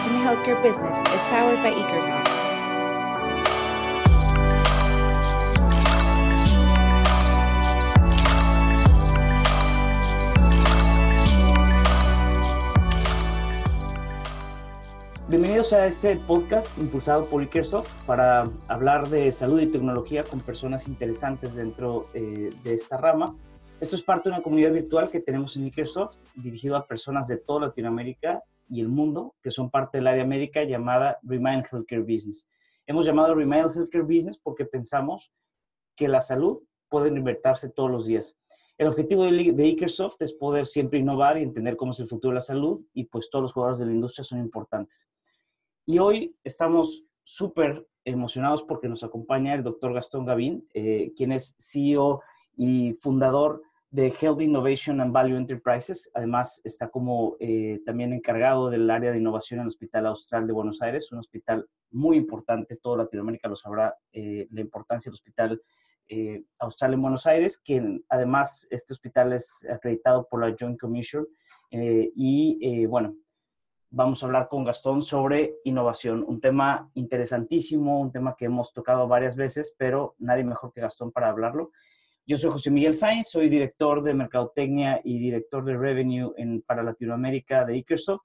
Imagine Healthcare Business is powered by. Bienvenidos a este podcast impulsado por Ikersoft para hablar de salud y tecnología con personas interesantes dentro eh, de esta rama. Esto es parte de una comunidad virtual que tenemos en Ikersoft dirigido a personas de toda Latinoamérica y el mundo que son parte del área médica llamada Remind Healthcare Business. Hemos llamado Remind Healthcare Business porque pensamos que la salud puede invertirse todos los días. El objetivo de, de Ikersoft es poder siempre innovar y entender cómo es el futuro de la salud y pues todos los jugadores de la industria son importantes. Y hoy estamos súper emocionados porque nos acompaña el doctor Gastón Gavín, eh, quien es CEO y fundador de Health Innovation and Value Enterprises. Además, está como eh, también encargado del área de innovación en el Hospital Austral de Buenos Aires, un hospital muy importante, toda Latinoamérica lo sabrá, eh, la importancia del Hospital Austral en Buenos Aires, que además este hospital es acreditado por la Joint Commission. y bueno, vamos a hablar con Gastón sobre innovación, un tema interesantísimo, un tema que hemos tocado varias veces, pero nadie mejor que Gastón para hablarlo. Yo soy José Miguel Sainz, soy director de Mercadotecnia y director de Revenue en, para Latinoamérica de Ikersoft.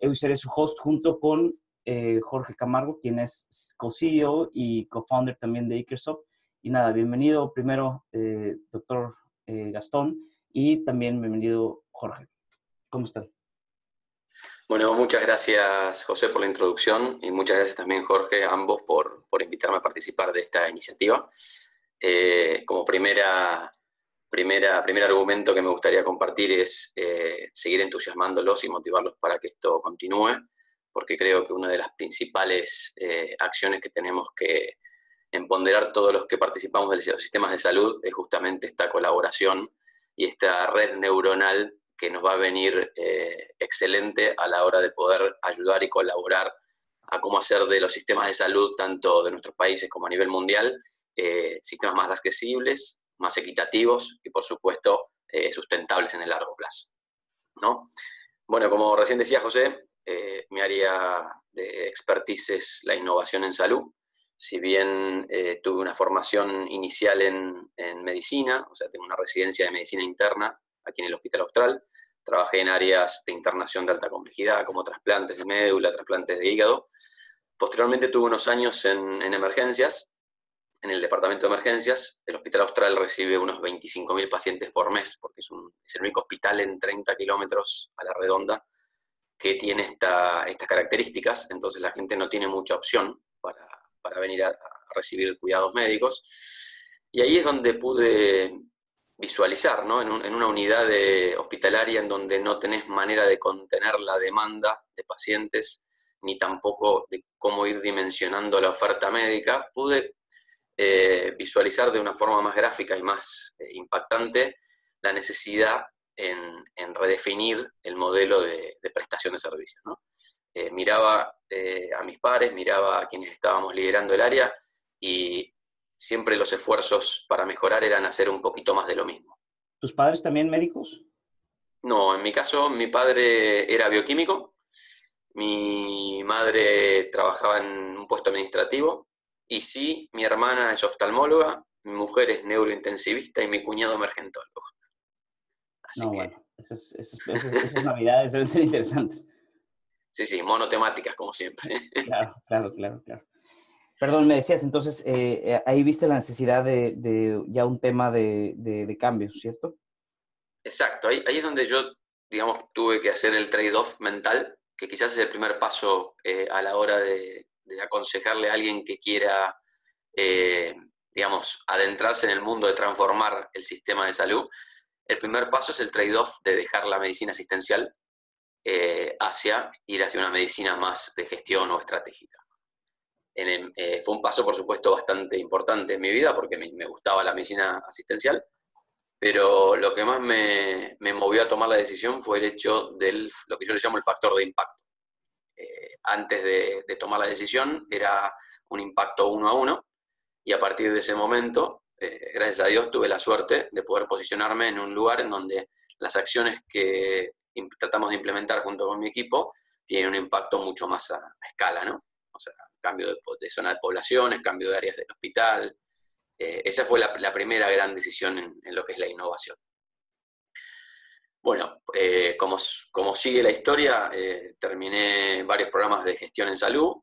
Hoy seré su host junto con eh, Jorge Camargo, quien es co-CEO y co-founder también de Ikersoft. Y nada, bienvenido primero, eh, doctor eh, Gastón, y también bienvenido Jorge. ¿Cómo están? Bueno, muchas gracias José por la introducción y muchas gracias también Jorge, ambos por, invitarme a participar de esta iniciativa. Eh, como primera, primera, primer argumento que me gustaría compartir es eh, seguir entusiasmándolos y motivarlos para que esto continúe, porque creo que una de las principales eh, acciones que tenemos que empoderar todos los que participamos de los sistemas de salud es justamente esta colaboración y esta red neuronal que nos va a venir eh, excelente a la hora de poder ayudar y colaborar a cómo hacer de los sistemas de salud, tanto de nuestros países como a nivel mundial, eh, sistemas más accesibles, más equitativos y, por supuesto, eh, sustentables en el largo plazo. ¿no? Bueno, como recién decía José, mi área de expertise es la innovación en salud. Si bien tuve una formación inicial en medicina, o sea, tengo una residencia de medicina interna aquí en el Hospital Austral. Trabajé en áreas de internación de alta complejidad, como trasplantes de médula, trasplantes de hígado. Posteriormente tuve unos años en, emergencias, en el departamento de emergencias. El Hospital Austral recibe unos 25.000 pacientes por mes, porque es, el único hospital en 30 kilómetros a la redonda que tiene estas características. Entonces la gente no tiene mucha opción para, venir a, a recibir cuidados médicos. Y ahí es donde pude visualizar, ¿no? En, una unidad hospitalaria en donde no tenés manera de contener la demanda de pacientes, ni tampoco de cómo ir dimensionando la oferta médica, pude eh, visualizar de una forma más gráfica y más eh, impactante la necesidad en, redefinir el modelo de, prestación de servicios. ¿no? Eh, miraba a mis pares, miraba a quienes estábamos liderando el área y siempre los esfuerzos para mejorar eran hacer un poquito más de lo mismo. ¿Tus padres también médicos? No, en mi caso mi padre era bioquímico, mi madre trabajaba en un puesto administrativo y sí, mi hermana es oftalmóloga, mi mujer es neurointensivista y mi cuñado emergentólogo. Así no, bueno, esas, esas navidades deben ser interesantes. Sí, sí, monotemáticas como siempre. Claro, claro, claro, claro. Perdón, me decías, entonces eh, eh, ahí viste la necesidad de, ya un tema de, cambios, ¿cierto? Exacto, ahí, es donde yo, digamos, tuve que hacer el trade-off mental, que quizás es el primer paso eh, a la hora de, aconsejarle a alguien que quiera, digamos, adentrarse en el mundo de transformar el sistema de salud. El primer paso es el trade-off de dejar la medicina asistencial hacia ir hacia una medicina más de gestión o estratégica. Eh, fue un paso, por supuesto, bastante importante en mi vida porque me, gustaba la medicina asistencial, pero lo que más me, movió a tomar la decisión fue el hecho del lo que yo le llamo el factor de impacto. Eh, antes de, tomar la decisión era un impacto uno a uno y a partir de ese momento, eh, gracias a Dios, tuve la suerte de poder posicionarme en un lugar en donde las acciones que tratamos de implementar junto con mi equipo tiene un impacto mucho más a, escala, ¿no? O sea, cambio de, zona de poblaciones, cambio de áreas del hospital. Eh, esa fue la, primera gran decisión en, lo que es la innovación. Bueno, eh, como, como, sigue la historia, eh, terminé varios programas de gestión en salud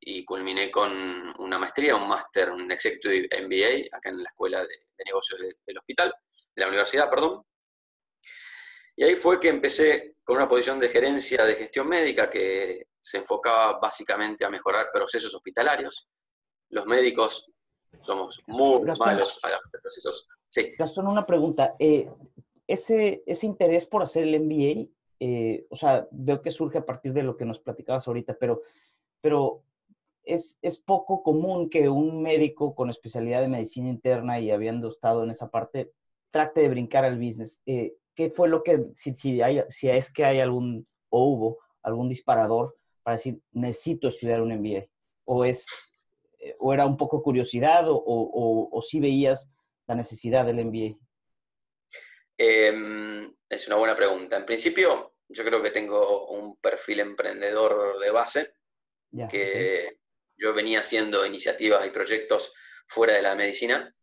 y culminé con una maestría, un máster, un Executive MBA, acá en la Escuela de, Negocios del hospital, de la universidad, perdón. Y ahí fue que empecé con una posición de gerencia de gestión médica que se enfocaba básicamente a mejorar procesos hospitalarios. Los médicos somos muy malos a los procesos. Sí. Gastón, una pregunta. Eh, ese, ese interés por hacer el MBA, eh, o sea, veo que surge a partir de lo que nos platicabas ahorita, pero, pero es, es, poco común que un médico con especialidad de medicina interna y habiendo estado en esa parte trate de brincar al business. Eh, ¿Qué fue lo que, si, si, hay, si es que hay algún, o hubo algún disparador para decir, necesito estudiar un MBA? ¿O, es, eh, o era un poco curiosidad o, o, o sí veías la necesidad del MBA? Em, es una buena pregunta. En principio, yo creo que tengo un perfil emprendedor de base, que yo venía haciendo iniciativas y proyectos fuera de la medicina,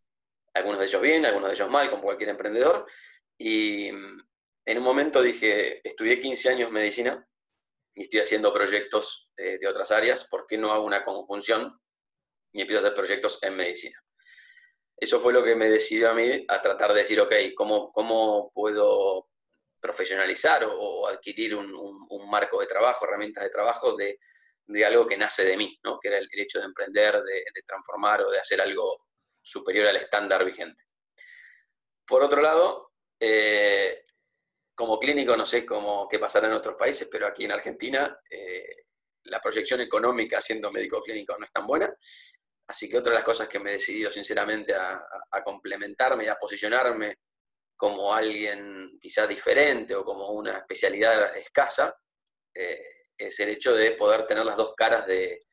algunos de ellos bien, algunos de ellos mal, como cualquier emprendedor, y mm, en un momento dije, estudié 15 años medicina y estoy haciendo proyectos eh, de otras áreas, ¿por qué no hago una conjunción y empiezo a hacer proyectos en medicina? Eso fue lo que me decidió a mí a tratar de decir, ok, ¿cómo, cómo puedo profesionalizar o, adquirir un, marco de trabajo, herramientas de trabajo de, algo que nace de mí, ¿no? que era el, hecho de emprender, de, transformar o de hacer algo superior al estándar vigente. Por otro lado, eh, como clínico no sé cómo, qué pasará en otros países, pero aquí en Argentina eh, la proyección económica siendo médico clínico no es tan buena. Así que otra de las cosas que me he decidido sinceramente a, complementarme y a posicionarme como alguien quizá diferente o como una especialidad escasa, eh, es el hecho de poder tener las dos caras de,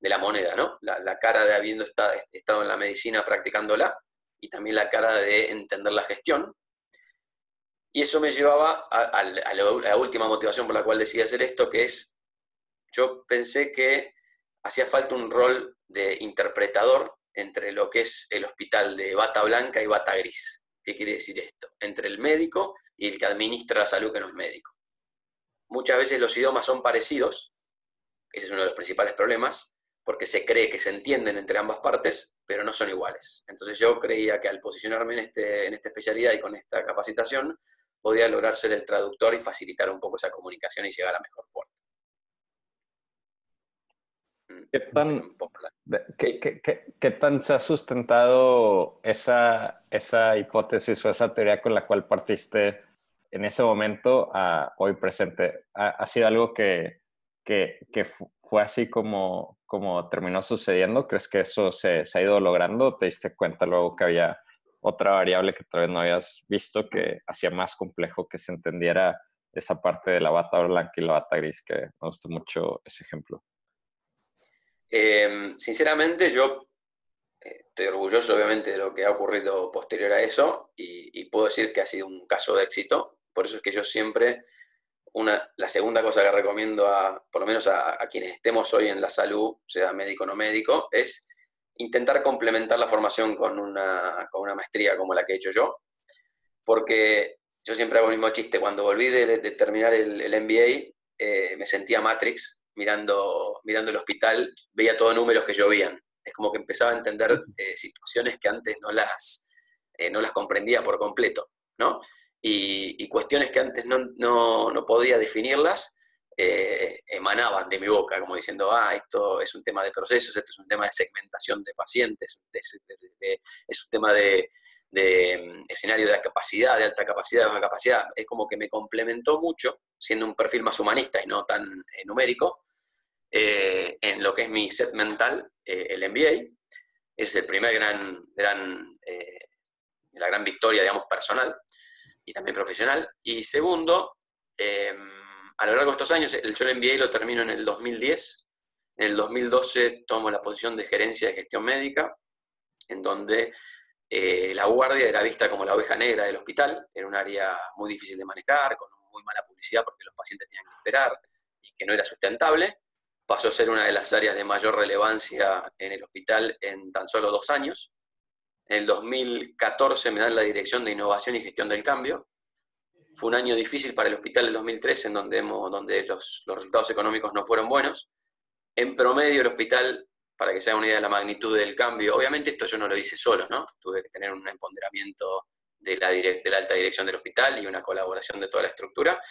la moneda, ¿no? La, cara de habiendo estado en la medicina practicándola y también la cara de entender la gestión y eso me llevaba a, la última motivación por la cual decidí hacer esto, que es, yo pensé que hacía falta un rol de interpretador entre lo que es el hospital de bata blanca y bata gris. ¿Qué quiere decir esto? Entre el médico y el que administra la salud que no es médico. Muchas veces los idiomas son parecidos, ese es uno de los principales problemas, porque se cree que se entienden entre ambas partes, pero no son iguales. Entonces yo creía que al posicionarme en, este, en esta especialidad y con esta capacitación, podía lograr ser el traductor y facilitar un poco esa comunicación y llegar a mejor puerto. Mm, ¿Qué tan, se ha sustentado esa, esa hipótesis o esa teoría con la cual partiste en ese momento a hoy presente? ¿Ha, sido algo que, que, fue así como, como terminó sucediendo? ¿Crees que eso se, se ha ido logrando? ¿Te diste cuenta luego que había otra variable que tal vez no habías visto que hacía más complejo que se entendiera esa parte de la bata blanca y la bata gris, que me gusta mucho ese ejemplo. Em, sinceramente, yo eh, estoy orgulloso obviamente de lo que ha ocurrido posterior a eso y, puedo decir que ha sido un caso de éxito. Por eso es que yo siempre, una, la segunda cosa que recomiendo a, por lo menos a, quienes estemos hoy en la salud, sea médico o no médico, es intentar complementar la formación con una, con una maestría como la que he hecho yo, porque yo siempre hago el mismo chiste, cuando volví de, terminar el, el MBA, eh, me sentía Matrix mirando, mirando el hospital, veía todos números que llovían, es como que empezaba a entender eh, situaciones que antes no las, eh, no las comprendía por completo, ¿no? Y, y cuestiones que antes no, no, no podía definirlas, eh, emanaban de mi boca, como diciendo, ah, esto es un tema de procesos, esto es un tema de segmentación de pacientes, es un tema de, mm, escenario de la capacidad, de alta capacidad, de baja capacidad. Es como que me complementó mucho, siendo un perfil más humanista y no tan eh, numérico, eh, en lo que es mi set mental, el MBA. Es el primer gran, gran la gran victoria, digamos, personal y también profesional. Y segundo, em, a lo largo de estos años, el, yo el MBA lo termino en el 2010. En el 2012 tomo la posición de gerencia de gestión médica, en donde eh, la guardia era vista como la oveja negra del hospital. Era un área muy difícil de manejar, con muy mala publicidad porque los pacientes tenían que esperar y que no era sustentable. Pasó a ser una de las áreas de mayor relevancia en el hospital en tan solo dos años. En el 2014 me dan la dirección de innovación y gestión del cambio. Fue un año difícil para el hospital el 2013, en donde los, los resultados económicos no fueron buenos. En promedio, el hospital, para que se haga una idea de la magnitud del cambio, obviamente esto yo no lo hice solo, ¿no? Tuve que tener un empoderamiento de la, de la alta dirección del hospital y una colaboración de toda la estructura,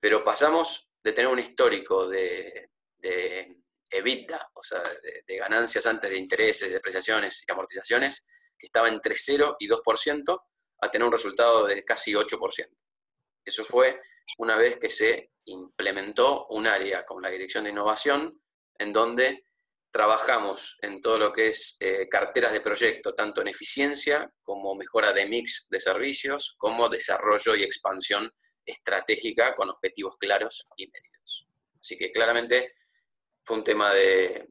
pero pasamos de tener un histórico de, de EBITDA, o sea, de, ganancias antes de intereses, depreciaciones y amortizaciones, que estaba entre 0 y 2%, a tener un resultado de casi 8%. Eso fue una vez que se implementó un área con la dirección de innovación, en donde trabajamos en todo lo que es eh, carteras de proyecto, tanto en eficiencia como mejora de mix de servicios, como desarrollo y expansión estratégica con objetivos claros y medidos. Así que claramente fue un tema de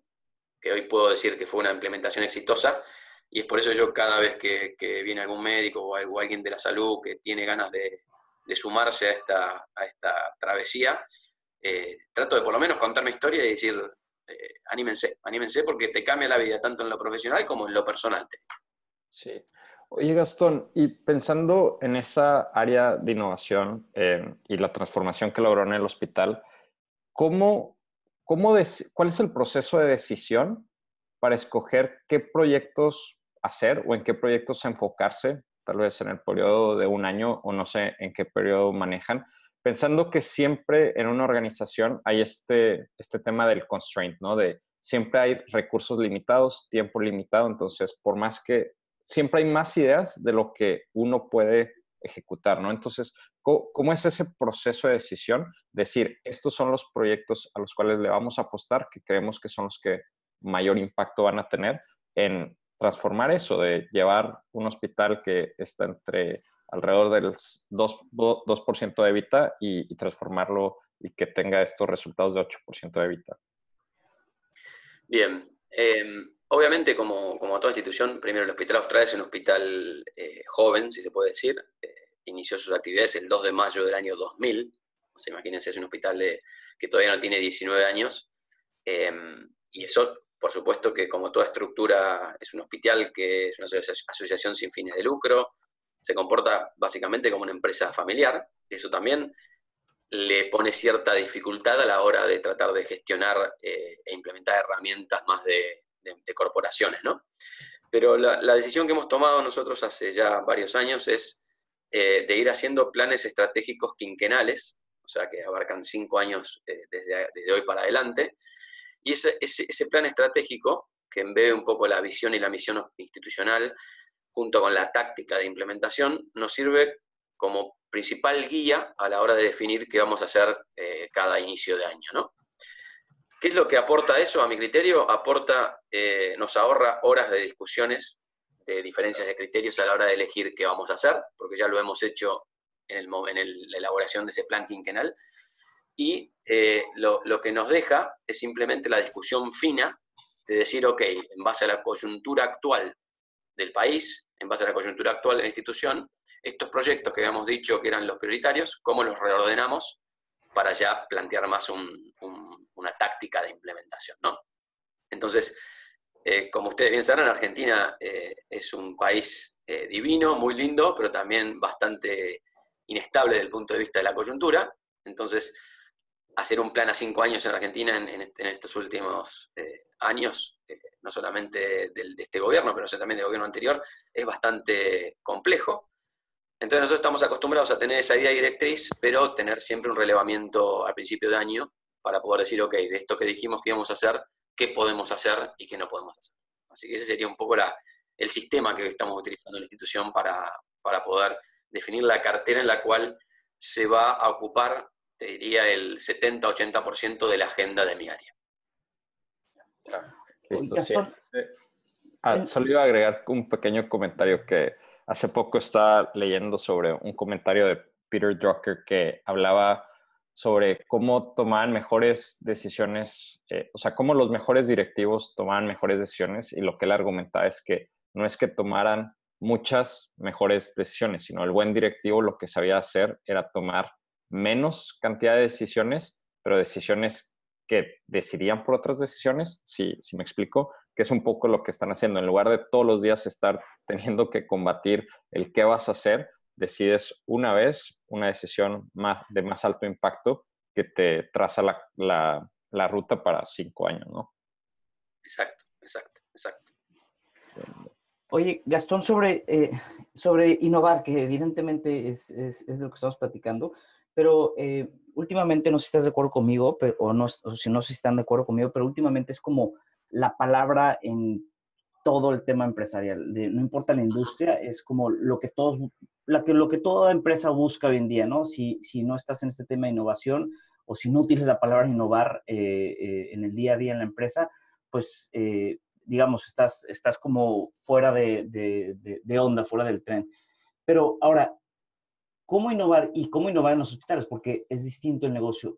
que hoy puedo decir que fue una implementación exitosa y es por eso yo cada vez que, viene algún médico o alguien de la salud que tiene ganas de, sumarse a esta, a esta travesía, eh, trato de por lo menos contar mi historia y decir, eh, anímense, anímense porque te cambia la vida tanto en lo profesional como en lo personal. Sí. Oye, Gastón, y pensando en esa área de innovación eh, y la transformación que logró en el hospital, ¿cómo, cómo ¿cuál es el proceso de decisión para escoger qué proyectos hacer o en qué proyectos enfocarse, tal vez en el periodo de un año o no sé en qué periodo manejan, pensando que siempre en una organización hay este, este tema del constraint, ¿no? De siempre hay recursos limitados, tiempo limitado, entonces por más que siempre hay más ideas de lo que uno puede ejecutar, ¿no? Entonces, ¿cómo, es ese proceso de decisión? Decir, estos son los proyectos a los cuales le vamos a apostar, que creemos que son los que mayor impacto van a tener en transformar eso, de llevar un hospital que está entre alrededor del 2%, de evita y, transformarlo y que tenga estos resultados de 8% de evita. Bien. Em, obviamente, como, toda institución, primero el Hospital Austral es un hospital eh, joven, si se puede decir. Eh, inició sus actividades el 2 de mayo del año 2000. O sea, imagínense, es un hospital de, que todavía no tiene 19 años. Em, y eso por supuesto que como toda estructura es un hospital que es una asociación sin fines de lucro, se comporta básicamente como una empresa familiar, eso también le pone cierta dificultad a la hora de tratar de gestionar eh, e implementar herramientas más de, corporaciones, ¿no? Pero la, decisión que hemos tomado nosotros hace ya varios años es eh, de ir haciendo planes estratégicos quinquenales, o sea, que abarcan cinco años eh, desde, desde hoy para adelante, y ese, ese, plan estratégico, que embebe un poco la visión y la misión institucional, junto con la táctica de implementación, nos sirve como principal guía a la hora de definir qué vamos a hacer eh, cada inicio de año. ¿no? ¿Qué es lo que aporta eso a mi criterio? Aporta, eh, nos ahorra horas de discusiones de diferencias de criterios a la hora de elegir qué vamos a hacer, porque ya lo hemos hecho en, el, en la elaboración de ese plan quinquenal y eh, lo, que nos deja es simplemente la discusión fina de decir, ok, en base a la coyuntura actual del país, en base a la coyuntura actual de la institución, estos proyectos que habíamos dicho que eran los prioritarios, ¿cómo los reordenamos para ya plantear más una táctica de implementación? ¿no? Entonces, eh, como ustedes bien saben, Argentina eh, es un país divino, muy lindo, pero también bastante inestable desde el punto de vista de la coyuntura. Entonces, hacer un plan a cinco años en Argentina en, estos últimos eh, años, eh, no solamente de este gobierno, pero también del gobierno anterior, es bastante complejo. Entonces nosotros estamos acostumbrados a tener esa idea directriz, pero tener siempre un relevamiento al principio de año para poder decir, ok, de esto que dijimos que íbamos a hacer, qué podemos hacer y qué no podemos hacer. Así que ese sería un poco el sistema que estamos utilizando en la institución para poder definir la cartera en la cual se va a ocupar diría el 70-80% de la agenda de mi área. Listo, sí. Ah, solo iba a agregar un pequeño comentario que hace poco estaba leyendo sobre un comentario de Peter Drucker que hablaba sobre cómo tomaban mejores decisiones, eh, o sea, cómo los mejores directivos tomaban mejores decisiones y lo que él argumentaba es que no es que tomaran muchas mejores decisiones, sino el buen directivo lo que sabía hacer era tomar menos cantidad de decisiones pero decisiones que decidirían por otras decisiones, si, si me explico, que es un poco lo que están haciendo. En lugar de todos los días estar teniendo que combatir el qué vas a hacer, decides una vez una decisión más, de más alto impacto que te traza la, la, ruta para cinco años, ¿no? Exacto, exacto, exacto. Oye, Gastón, sobre, eh, sobre innovar, que evidentemente es, es, es, de lo que estamos platicando, pero eh, últimamente, no sé si estás de acuerdo conmigo, pero, o, no, o si no sé si están de acuerdo conmigo, pero últimamente es como la palabra en todo el tema empresarial, no importa la industria, es como lo que todos, la que, lo que toda empresa busca hoy en día, ¿no? Si, si no estás en este tema de innovación o si no utilizas la palabra innovar eh, eh, en el día a día en la empresa, pues, eh, digamos, estás, estás como fuera de, de, de, onda, fuera del tren. Pero ahora, ¿cómo innovar y cómo innovar en los hospitales? Porque es distinto el negocio.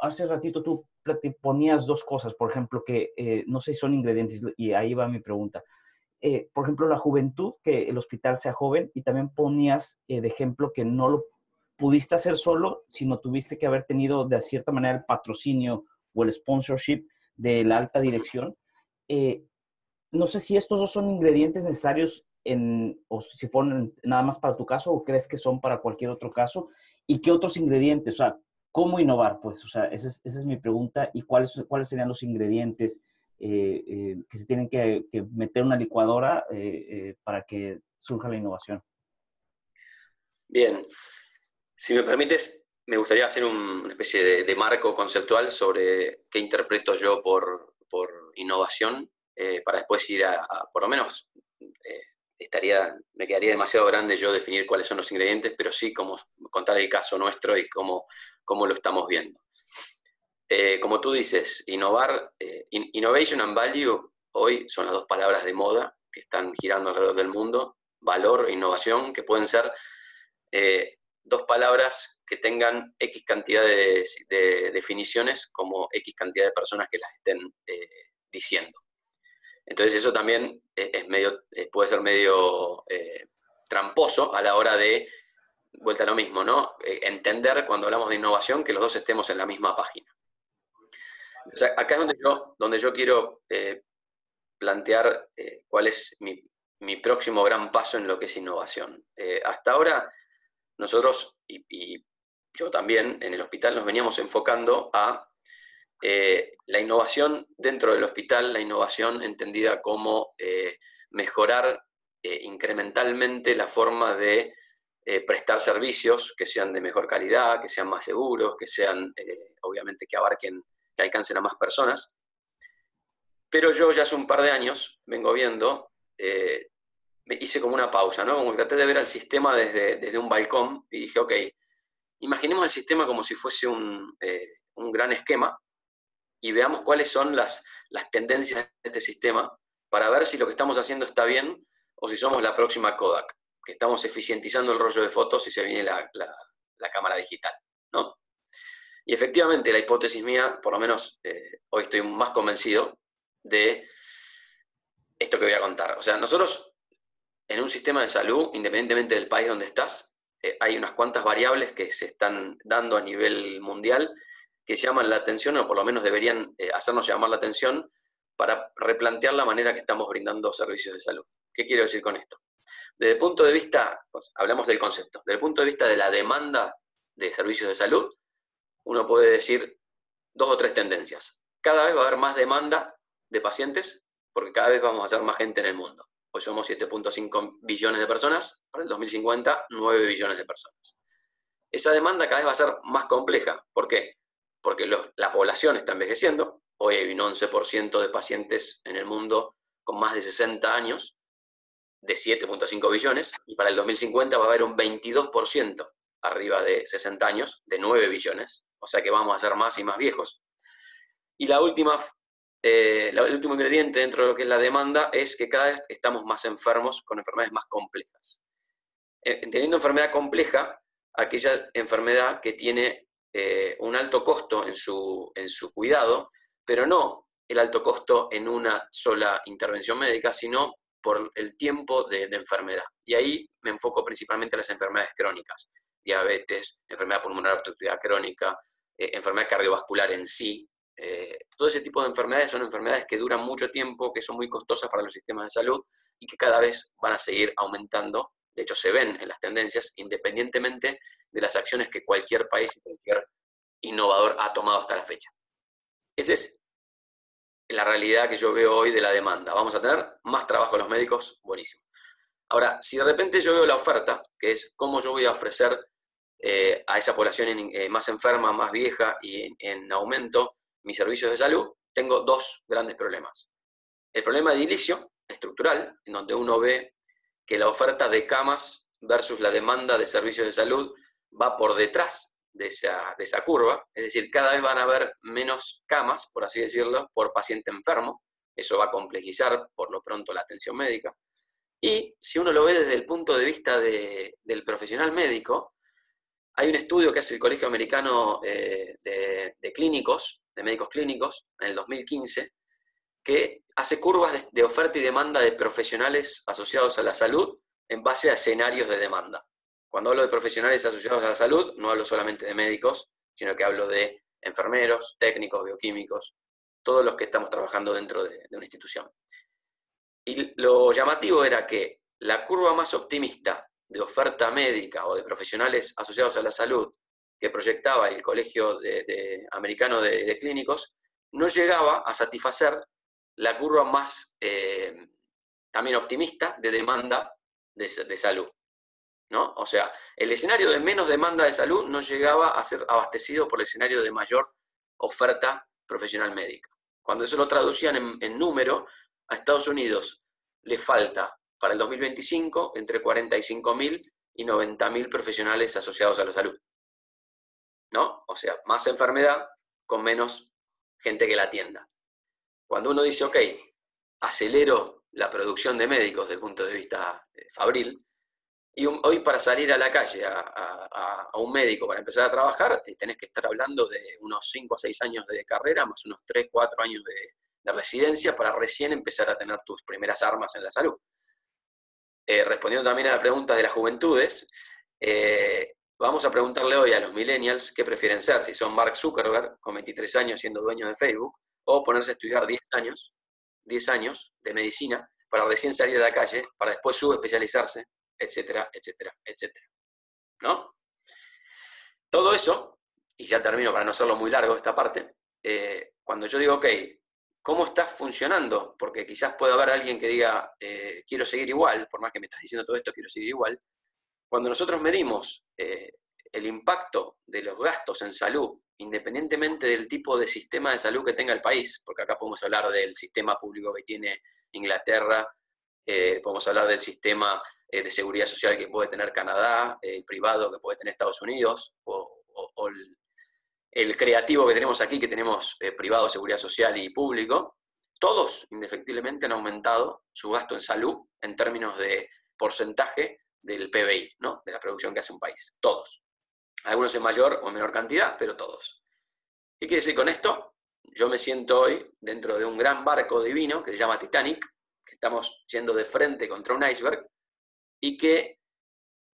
hace ratito tú ponías dos cosas, por ejemplo, que eh, no sé si son ingredientes, y ahí va mi pregunta. Eh, por ejemplo, la juventud, que el hospital sea joven, y también ponías eh, de ejemplo que no lo pudiste hacer solo, sino tuviste que haber tenido de cierta manera el patrocinio o el sponsorship de la alta dirección. no sé si estos dos son ingredientes necesarios o si fueron nada más para tu caso o crees que son para cualquier otro caso. ¿Y qué otros ingredientes? O sea, ¿Cómo innovar? Pues, o sea, esa es, mi pregunta. ¿Y cuáles, cuáles serían los ingredientes eh, eh, que se tienen que, meter en una licuadora eh, para que surja la innovación? Bien. Si me permites, me gustaría hacer una especie de, marco conceptual sobre qué interpreto yo por, innovación, para después ir a, por lo menos, estaría, me quedaría demasiado grande yo definir cuáles son los ingredientes, pero sí como contar el caso nuestro y cómo, cómo lo estamos viendo. Eh, como tú dices, innovar, eh, innovation and value hoy son las dos palabras de moda que están girando alrededor del mundo, valor e innovación, que pueden ser eh, dos palabras que tengan X cantidad de, definiciones como X cantidad de personas que las estén diciendo. Entonces eso también eh, es medio, eh, puede ser medio eh, tramposo a la hora de, vuelta a lo mismo, ¿no? entender cuando hablamos de innovación que los dos estemos en la misma página. acá es donde yo, donde yo quiero plantear cuál es mi, próximo gran paso en lo que es innovación. hasta ahora, nosotros, y yo también en el hospital, nos veníamos enfocando a eh, la innovación dentro del hospital, la innovación entendida como eh, mejorar eh, incrementalmente la forma de prestar servicios que sean de mejor calidad, que sean más seguros, que sean, obviamente, que abarquen, que alcancen a más personas. Pero yo ya hace un par de años vengo viendo, hice como una pausa, ¿no? Como traté de ver al sistema desde, desde un balcón y dije, ok, imaginemos el sistema como si fuese un, un gran esquema y veamos cuáles son las, las tendencias de este sistema para ver si lo que estamos haciendo está bien o si somos la próxima Kodak, que estamos eficientizando el rollo de fotos y se viene la, la, cámara digital, ¿no? Y efectivamente la hipótesis mía, por lo menos eh, hoy estoy más convencido de esto que voy a contar. O sea, nosotros en un sistema de salud, independientemente del país donde estás, eh, hay unas cuantas variables que se están dando a nivel mundial que llaman la atención, o por lo menos deberían eh, hacernos llamar la atención, para replantear la manera que estamos brindando servicios de salud. ¿Qué quiero decir con esto? Desde el punto de vista, pues, hablamos del concepto, desde el punto de vista de la demanda de servicios de salud, uno puede decir dos o tres tendencias. Cada vez va a haber más demanda de pacientes, porque cada vez vamos a ser más gente en el mundo. Hoy somos 7.5 billones de personas, para el 2050 9 billones de personas. Esa demanda cada vez va a ser más compleja. ¿Por qué? Porque la población está envejeciendo. Hoy hay un 11% de pacientes en el mundo con más de 60 años, de 7.5 billones, y para el 2050 va a haber un 22% arriba de 60 años, de 9 billones, o sea que vamos a ser más y más viejos. Y la última, eh, el último ingrediente dentro de lo que es la demanda es que cada vez estamos más enfermos con enfermedades más complejas. Eh, entendiendo enfermedad compleja, aquella enfermedad que tiene eh, un alto costo en su, en su cuidado, pero no el alto costo en una sola intervención médica, sino por el tiempo de, enfermedad. Y ahí me enfoco principalmente en las enfermedades crónicas, diabetes, enfermedad pulmonar obstructiva crónica, eh, enfermedad cardiovascular en sí. Eh, todo ese tipo de enfermedades son enfermedades que duran mucho tiempo, que son muy costosas para los sistemas de salud y que cada vez van a seguir aumentando. De hecho, se ven en las tendencias independientemente de las acciones que cualquier país y cualquier innovador ha tomado hasta la fecha. Esa es la realidad que yo veo hoy de la demanda. Vamos a tener más trabajo los médicos, buenísimo. Ahora, si de repente yo veo la oferta, que es cómo yo voy a ofrecer eh, a esa población eh, más enferma, más vieja y en, aumento mis servicios de salud, tengo dos grandes problemas. El problema de edilicio estructural, en donde uno ve que la oferta de camas versus la demanda de servicios de salud va por detrás de esa, de esa curva, es decir, cada vez van a haber menos camas, por así decirlo, por paciente enfermo. Eso va a complejizar por lo pronto la atención médica. Y si uno lo ve desde el punto de vista del profesional médico, hay un estudio que hace el Colegio Americano eh, de, Clínicos, de Médicos Clínicos, en el 2015, que hace curvas de, oferta y demanda de profesionales asociados a la salud en base a escenarios de demanda. Cuando hablo de profesionales asociados a la salud, no hablo solamente de médicos, sino que hablo de enfermeros, técnicos, bioquímicos, todos los que estamos trabajando dentro de una institución. Y lo llamativo era que la curva más optimista de oferta médica o de profesionales asociados a la salud que proyectaba el Colegio de, Americano de, Clínicos no llegaba a satisfacer la curva más eh, también optimista de demanda de, salud. ¿no? O sea, el escenario de menos demanda de salud no llegaba a ser abastecido por el escenario de mayor oferta profesional médica. Cuando eso lo traducían en, número, a Estados Unidos le falta para el 2025 entre 45.000 y 90.000 profesionales asociados a la salud. ¿No? O sea, más enfermedad con menos gente que la atienda. Cuando uno dice, ok, acelero la producción de médicos desde el punto de vista eh, fabril, y hoy para salir a la calle a, un médico para empezar a trabajar, eh, tenés que estar hablando de unos 5 a 6 años de carrera, más unos 3, 4 años de, de residencia para recién empezar a tener tus primeras armas en la salud. Eh, respondiendo también a la pregunta de las juventudes, vamos a preguntarle hoy a los millennials qué prefieren ser, si son Mark Zuckerberg con 23 años siendo dueño de Facebook, o ponerse a estudiar 10 años, 10 años de medicina para recién salir a la calle, para después subespecializarse, etcétera, etcétera, etcétera. ¿No? Todo eso, y ya termino para no hacerlo muy largo esta parte, eh, cuando yo digo, ok, cómo estás funcionando, porque quizás pueda haber alguien que diga, eh, quiero seguir igual, por más que me estás diciendo todo esto, quiero seguir igual. Cuando nosotros medimos eh, el impacto de los gastos en salud, independientemente del tipo de sistema de salud que tenga el país, porque acá podemos hablar del sistema público que tiene Inglaterra, eh, podemos hablar del sistema de seguridad social que puede tener Canadá, el privado que puede tener Estados Unidos, o, o el, el creativo que tenemos aquí, que tenemos eh, privado, seguridad social y público, todos indefectiblemente han aumentado su gasto en salud en términos de porcentaje del PBI, ¿no? de la producción que hace un país. Todos. Algunos en mayor o menor cantidad, pero todos. ¿Qué quiere decir con esto? Yo me siento hoy dentro de un gran barco divino que se llama Titanic, que estamos yendo de frente contra un iceberg, y que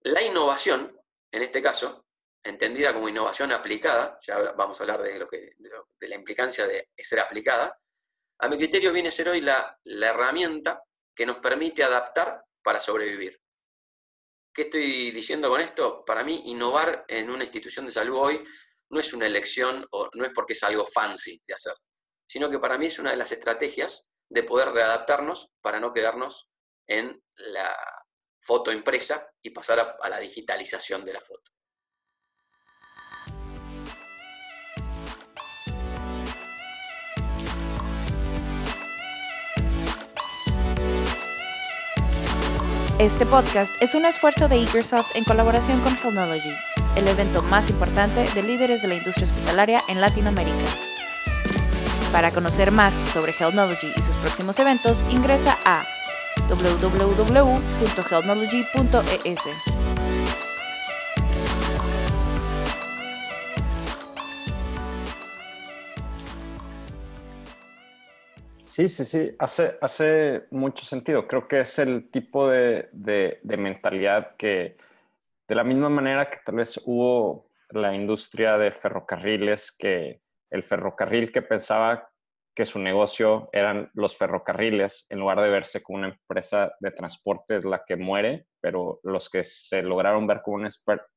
la innovación, en este caso, entendida como innovación aplicada, ya vamos a hablar de, lo que, de, la implicancia de ser aplicada, a mi criterio viene a ser hoy la, la herramienta que nos permite adaptar para sobrevivir. ¿Qué estoy diciendo con esto? Para mí, innovar en una institución de salud hoy no es una elección o no es porque es algo fancy de hacer, sino que para mí es una de las estrategias de poder readaptarnos para no quedarnos en la foto impresa y pasar a la digitalización de la foto. Este podcast es un esfuerzo de Eagersoft en colaboración con Healthnology, el evento más importante de líderes de la industria hospitalaria en Latinoamérica. Para conocer más sobre Healthnology y sus próximos eventos, ingresa a www.healthnology.es. Sí, sí, sí, hace, hace mucho sentido. Creo que es el tipo de, mentalidad que, de la misma manera que tal vez hubo la industria de ferrocarriles que el ferrocarril que pensaba que su negocio eran los ferrocarriles, en lugar de verse como una empresa de transporte la que muere, pero los que se lograron ver como una,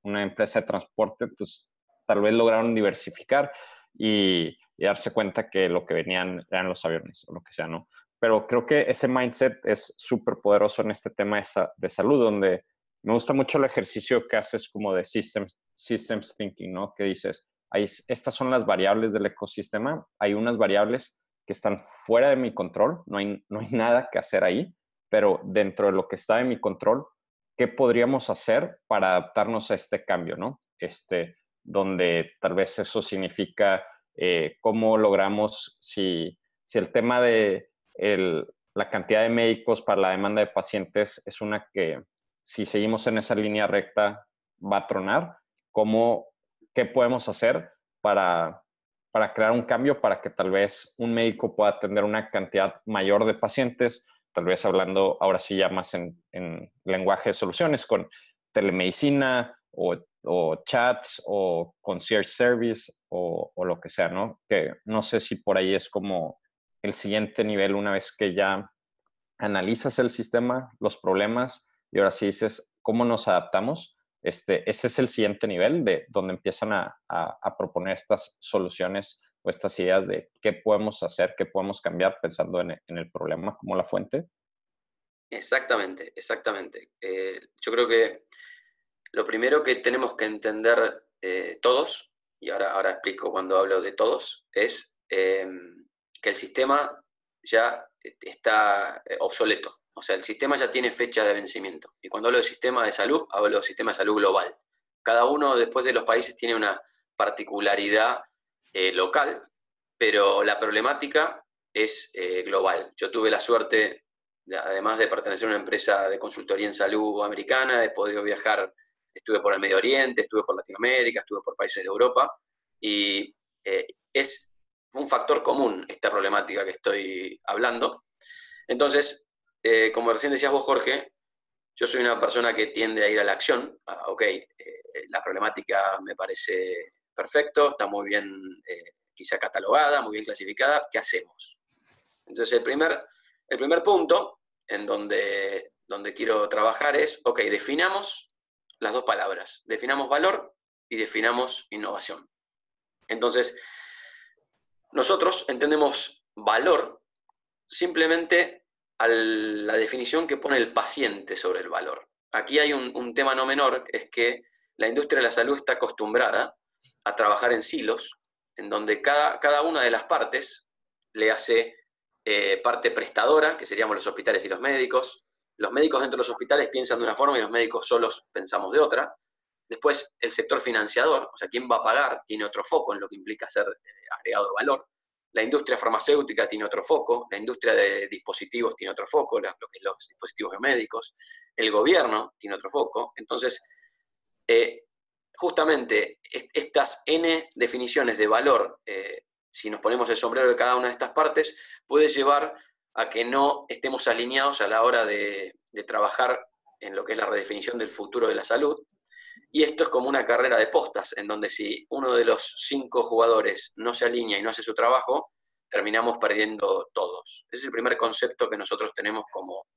una empresa de transporte, pues tal vez lograron diversificar y, darse cuenta que lo que venían eran los aviones o lo que sea, ¿no? Pero creo que ese mindset es súper poderoso en este tema de, de, salud, donde me gusta mucho el ejercicio que haces como de systems, systems thinking, ¿no? Que dices, hay, estas son las variables del ecosistema, hay unas variables que están fuera de mi control, no hay, no hay nada que hacer ahí, pero dentro de lo que está en mi control, ¿qué podríamos hacer para adaptarnos a este cambio, ¿no? Este, donde tal vez eso significa eh, cómo logramos, si, si el tema de la cantidad de médicos para la demanda de pacientes es una que si seguimos en esa línea recta va a tronar, ¿cómo, ¿qué podemos hacer para para crear un cambio para que tal vez un médico pueda atender una cantidad mayor de pacientes, tal vez hablando ahora sí ya más en, lenguaje de soluciones con telemedicina o, chats o concierge service o, o, lo que sea, ¿no? Que no sé si por ahí es como el siguiente nivel una vez que ya analizas el sistema, los problemas y ahora sí dices cómo nos adaptamos este, ese es el siguiente nivel de donde empiezan a, proponer estas soluciones o estas ideas de qué podemos hacer, qué podemos cambiar pensando en, el problema como la fuente. Exactamente, exactamente. Eh, yo creo que lo primero que tenemos que entender eh, todos, y ahora, ahora explico cuando hablo de todos, es em, que el sistema ya está eh, obsoleto. O sea, el sistema ya tiene fecha de vencimiento. Y cuando hablo de sistema de salud, hablo de sistema de salud global. Cada uno después de los países tiene una particularidad eh, local, pero la problemática es global. Yo tuve la suerte, además de pertenecer a una empresa de consultoría en salud americana, he podido viajar, estuve por el Medio Oriente, estuve por Latinoamérica, estuve por países de Europa, y eh, es un factor común esta problemática que estoy hablando. Entonces, eh, como recién decías vos, Jorge, yo soy una persona que tiende a ir a la acción. Ah, ok, eh, la problemática me parece perfecto, está muy bien quizá catalogada, muy bien clasificada. ¿Qué hacemos? Entonces, el primer, el primer punto en donde, donde quiero trabajar es, ok, definamos las dos palabras. Definamos valor y definamos innovación. Entonces, nosotros entendemos valor simplemente a la definición que pone el paciente sobre el valor. Aquí hay un, tema no menor, es que la industria de la salud está acostumbrada a trabajar en silos, en donde cada, cada una de las partes le hace eh, parte prestadora, que seríamos los hospitales y los médicos. Los médicos dentro de los hospitales piensan de una forma y los médicos solos pensamos de otra. Después, el sector financiador, o sea, quién va a pagar, tiene otro foco en lo que implica ser eh, agregado de valor. La industria farmacéutica tiene otro foco, la industria de dispositivos tiene otro foco, los dispositivos médicos, el gobierno tiene otro foco. Entonces, eh, justamente estas N definiciones de valor, eh, si nos ponemos el sombrero de cada una de estas partes, puede llevar a que no estemos alineados a la hora de trabajar en lo que es la redefinición del futuro de la salud, y esto es como una carrera de postas, en donde si uno de los cinco jugadores no se alinea y no hace su trabajo, terminamos perdiendo todos. Ese es el primer concepto que nosotros tenemos como,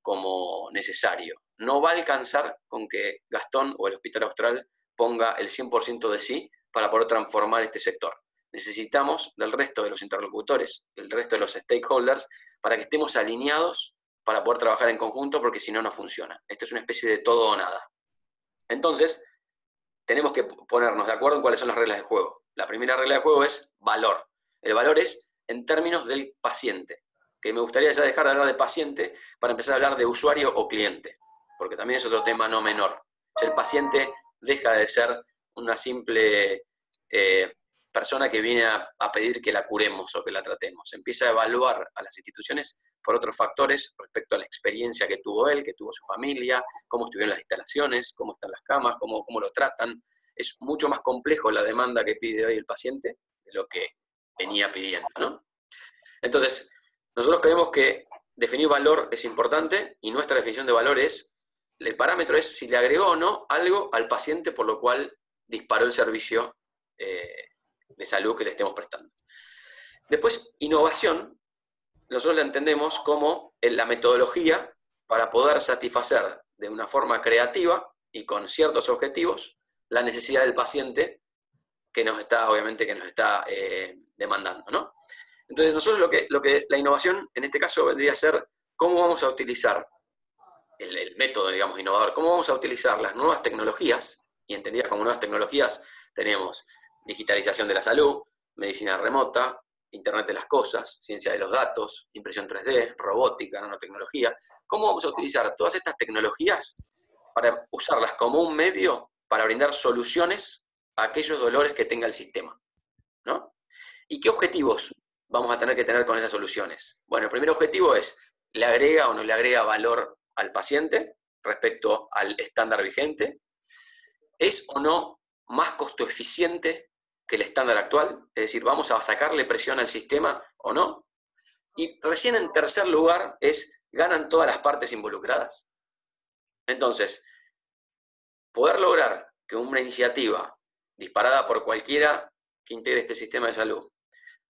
como necesario. No va a alcanzar con que Gastón o el Hospital Austral ponga el 100% de sí para poder transformar este sector. Necesitamos del resto de los interlocutores, del resto de los stakeholders, para que estemos alineados para poder trabajar en conjunto, porque si no, no funciona. Esto es una especie de todo o nada. Entonces, tenemos que ponernos de acuerdo en cuáles son las reglas de juego. La primera regla de juego es valor. El valor es en términos del paciente, que me gustaría ya dejar de hablar de paciente para empezar a hablar de usuario o cliente, porque también es otro tema no menor. el paciente deja de ser una simple eh, persona que viene a, pedir que la curemos o que la tratemos. Empieza a evaluar a las instituciones por otros factores respecto a la experiencia que tuvo él, que tuvo su familia, cómo estuvieron las instalaciones, cómo están las camas, cómo, cómo lo tratan. Es mucho más complejo la demanda que pide hoy el paciente de lo que venía pidiendo. Entonces, nosotros creemos que definir valor es importante y nuestra definición de valor es, el parámetro es si le agregó o no algo al paciente por lo cual disparó el servicio eh, de salud que le estemos prestando. Después, innovación, nosotros la entendemos como la metodología para poder satisfacer de una forma creativa y con ciertos objetivos la necesidad del paciente que nos está, obviamente, que nos está eh, demandando, ¿no? Entonces, nosotros lo que, lo que la innovación en este caso vendría a ser cómo vamos a utilizar el, método, digamos, innovador, cómo vamos a utilizar las nuevas tecnologías, y entendidas como nuevas tecnologías, tenemos digitalización de la salud, medicina remota, Internet de las cosas, ciencia de los datos, impresión 3D, robótica, nanotecnología. ¿Cómo vamos a utilizar todas estas tecnologías para usarlas como un medio para brindar soluciones a aquellos dolores que tenga el sistema? ¿no? ¿Y qué objetivos vamos a tener que tener con esas soluciones? Bueno, el primer objetivo es, ¿le agrega o no le agrega valor al paciente respecto al estándar vigente? ¿Es o no más costo eficiente que el estándar actual? Es decir, ¿vamos a sacarle presión al sistema o no? Y recién en tercer lugar es, ¿ganan todas las partes involucradas? Entonces, poder lograr que una iniciativa disparada por cualquiera que integre este sistema de salud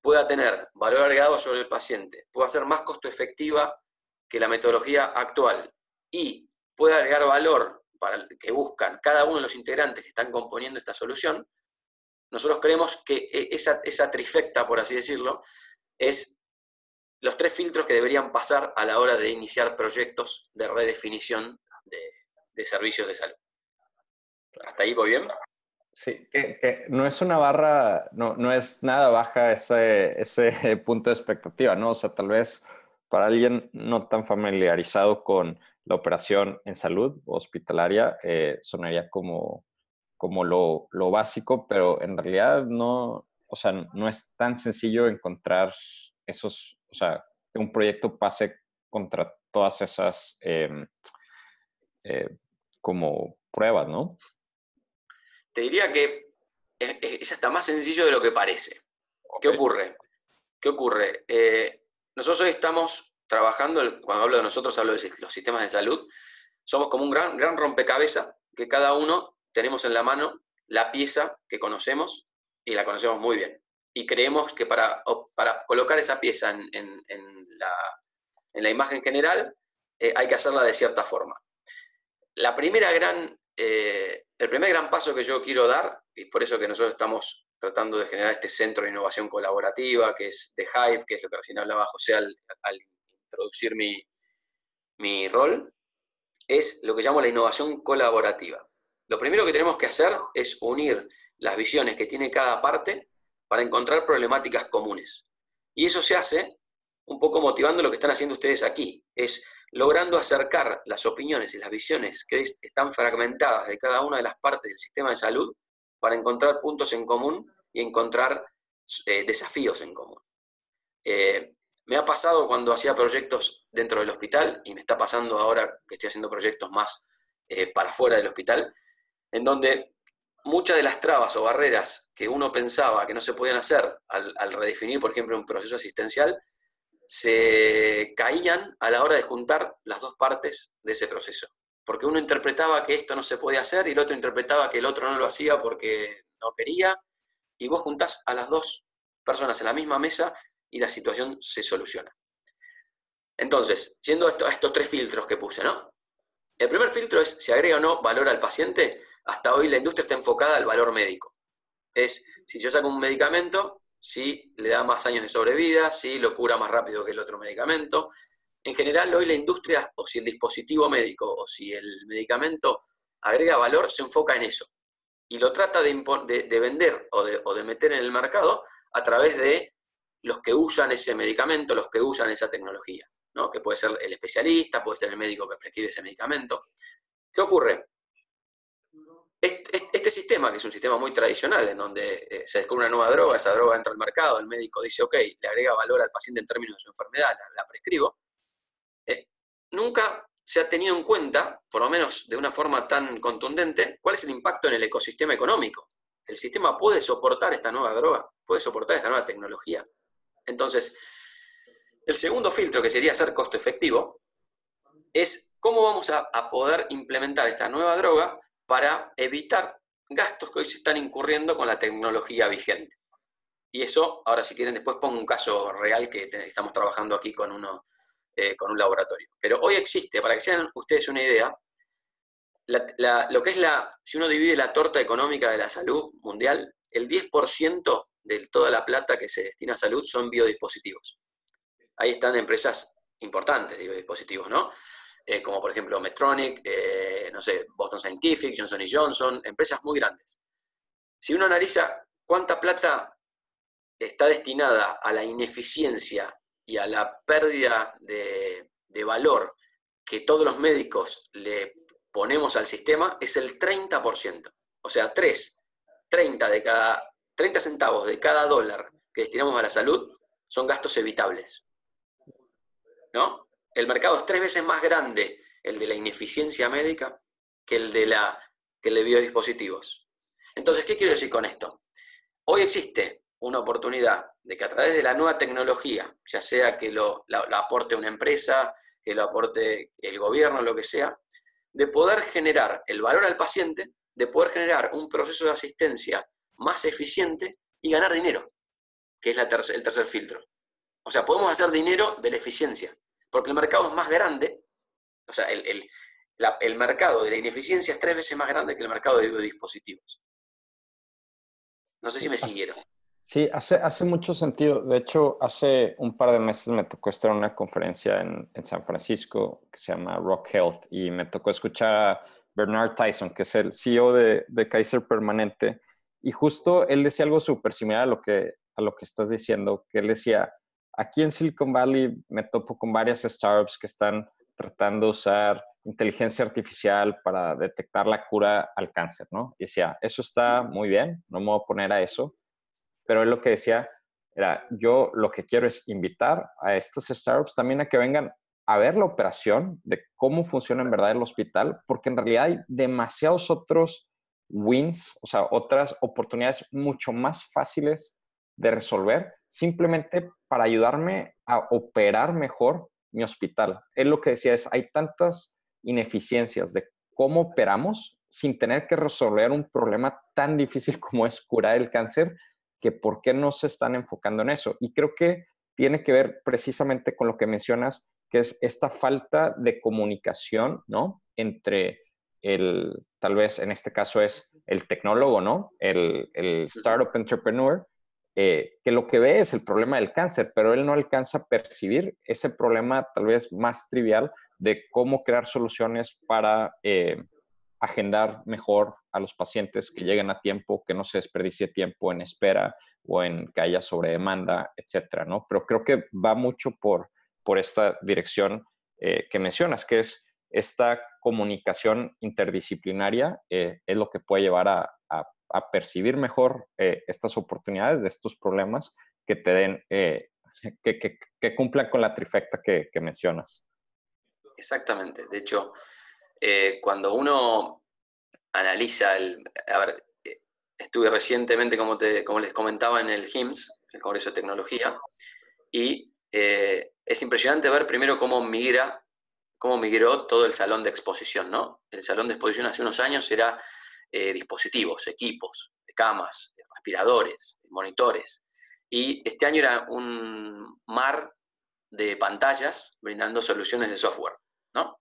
pueda tener valor agregado sobre el paciente, pueda ser más costo efectiva que la metodología actual y pueda agregar valor para el que buscan cada uno de los integrantes que están componiendo esta solución, nosotros creemos que e, esa, esa trifecta, por así decirlo, es los tres filtros que deberían pasar a la hora de iniciar proyectos de redefinición de, servicios de salud. ¿Hasta ahí voy bien? Sí, que, no es una barra, no, no es nada baja ese, ese punto de expectativa, ¿no? O sea, tal vez para alguien no tan familiarizado con la operación en salud hospitalaria, eh, sonaría como, como lo, lo, básico, pero en realidad no, o sea, no es tan sencillo encontrar esos, o sea, que un proyecto pase contra todas esas em, eh, como pruebas, ¿no? Te diría que es, hasta más sencillo de lo que parece. ¿Qué ocurre? ¿Qué ocurre? Eh, nosotros hoy estamos trabajando, cuando hablo de nosotros hablo de los sistemas de salud, somos como un gran, gran rompecabezas que cada uno tenemos en la mano la pieza que conocemos y la conocemos muy bien. Y creemos que para, para colocar esa pieza en, la, imagen general eh, hay que hacerla de cierta forma. La primera gran eh, el primer gran paso que yo quiero dar, y por eso que nosotros estamos tratando de generar este centro de innovación colaborativa, que es de Hive, que es lo que recién hablaba José al, introducir mi, mi rol, es lo que llamo la innovación colaborativa. Lo primero que tenemos que hacer es unir las visiones que tiene cada parte para encontrar problemáticas comunes. Y eso se hace un poco motivando lo que están haciendo ustedes aquí, es logrando acercar las opiniones y las visiones que están fragmentadas de cada una de las partes del sistema de salud para encontrar puntos en común y encontrar eh, desafíos en común. Eh, me ha pasado cuando hacía proyectos dentro del hospital y me está pasando ahora que estoy haciendo proyectos más eh, para fuera del hospital, en donde muchas de las trabas o barreras que uno pensaba que no se podían hacer al, redefinir, por ejemplo, un proceso asistencial, se caían a la hora de juntar las dos partes de ese proceso. Porque uno interpretaba que esto no se podía hacer y el otro interpretaba que el otro no lo hacía porque no quería, y vos juntás a las dos personas en la misma mesa y la situación se soluciona. Entonces, esto, a estos tres filtros que puse, ¿no? El primer filtro es si agrega o no valor al paciente. Hasta hoy la industria está enfocada al valor médico. Es, si yo saco un medicamento, si le da más años de sobrevida, si lo cura más rápido que el otro medicamento. En general, hoy la industria, o si el dispositivo médico, o si el medicamento agrega valor, se enfoca en eso. Y lo trata de, vender o de, meter en el mercado a través de los que usan ese medicamento, los que usan esa tecnología, ¿no? que puede ser el especialista, puede ser el médico que prescribe ese medicamento. ¿Qué ocurre? Este, sistema, que es un sistema muy tradicional, en donde eh, se descubre una nueva droga, esa droga entra al mercado, el médico dice, ok, le agrega valor al paciente en términos de su enfermedad, la, prescribo, eh, nunca se ha tenido en cuenta, por lo menos de una forma tan contundente, cuál es el impacto en el ecosistema económico. El sistema puede soportar esta nueva droga, puede soportar esta nueva tecnología. Entonces, el segundo filtro, que sería ser costo efectivo, es cómo vamos a poder implementar esta nueva droga para evitar gastos que hoy se están incurriendo con la tecnología vigente. Y eso, ahora si quieren, después pongo un caso real que estamos trabajando aquí con, uno, eh, con un laboratorio. Pero hoy existe, para que sean ustedes una idea, lo que es la, si uno divide la torta económica de la salud mundial, el 10% de toda la plata que se destina a salud son biodispositivos. Ahí están empresas importantes de biodispositivos, ¿no? Eh, como por ejemplo Medtronic, eh, no sé, Boston Scientific, Johnson Johnson, empresas muy grandes. Si uno analiza cuánta plata está destinada a la ineficiencia y a la pérdida de, de valor que todos los médicos le ponemos al sistema, es el 30%. O sea, 3, 30 de cada 30 centavos de cada dólar que destinamos a la salud son gastos evitables. ¿No? El mercado es tres veces más grande el de la ineficiencia médica que el de, la, que el de biodispositivos. Entonces, ¿qué quiero decir con esto? Hoy existe una oportunidad de que a través de la nueva tecnología, ya sea que lo, aporte una empresa, que lo aporte el gobierno, lo que sea, de poder generar el valor al paciente, de poder generar un proceso de asistencia más eficiente y ganar dinero, que es la el tercer filtro. O sea, podemos hacer dinero de la eficiencia, porque el mercado es más grande, o sea, el, el, mercado de la ineficiencia es tres veces más grande que el mercado de biodispositivos. No sé si me siguieron. Sí, hace, hace mucho sentido. De hecho, hace un par de meses me tocó estar en una conferencia en, en, San Francisco que se llama Rock Health y me tocó escuchar a Bernard Tyson, que es el CEO de, de Kaiser Permanente, y justo él decía algo súper similar a lo, que, a lo que estás diciendo, que él decía, aquí en Silicon Valley me topo con varias startups que están tratando de usar inteligencia artificial para detectar la cura al cáncer, ¿no? Y decía, eso está muy bien, no me voy a poner a eso, pero él lo que decía era, yo lo que quiero es invitar a estas startups también a que vengan a ver la operación de cómo funciona en verdad el hospital, porque en realidad hay demasiados otros wins, o sea, otras oportunidades mucho más fáciles de resolver, simplemente para ayudarme a operar mejor mi hospital. Él lo que decía es, hay tantas ineficiencias de cómo operamos sin tener que resolver un problema tan difícil como es curar el cáncer, que por qué no se están enfocando en eso. Y creo que tiene que ver precisamente con lo que mencionas, que es esta falta de comunicación, ¿no? Entre el, tal vez en este caso es el tecnólogo, ¿no? El, el startup entrepreneur, eh, que lo que ve es el problema del cáncer, pero él no alcanza a percibir ese problema tal vez más trivial de cómo crear soluciones para eh, agendar mejor a los pacientes que lleguen a tiempo, que no se desperdicie tiempo en espera o en que haya sobredemanda, etcétera, ¿no? Pero creo que va mucho por, por esta dirección eh, que mencionas, que es esta comunicación interdisciplinaria eh, es lo que puede llevar a, percibir mejor eh, estas oportunidades de estos problemas que te den, eh, que, cumplan con la trifecta que, mencionas. Exactamente. De hecho, cuando uno analiza el... A ver, estuve recientemente, como, te, como les comentaba, en el HIMSS, el Congreso de Tecnología, y es impresionante ver primero cómo migra cómo migró todo el salón de exposición, ¿no? El salón de exposición hace unos años era eh, dispositivos, equipos, camas, respiradores, monitores. Y este año era un mar de pantallas brindando soluciones de software, ¿no?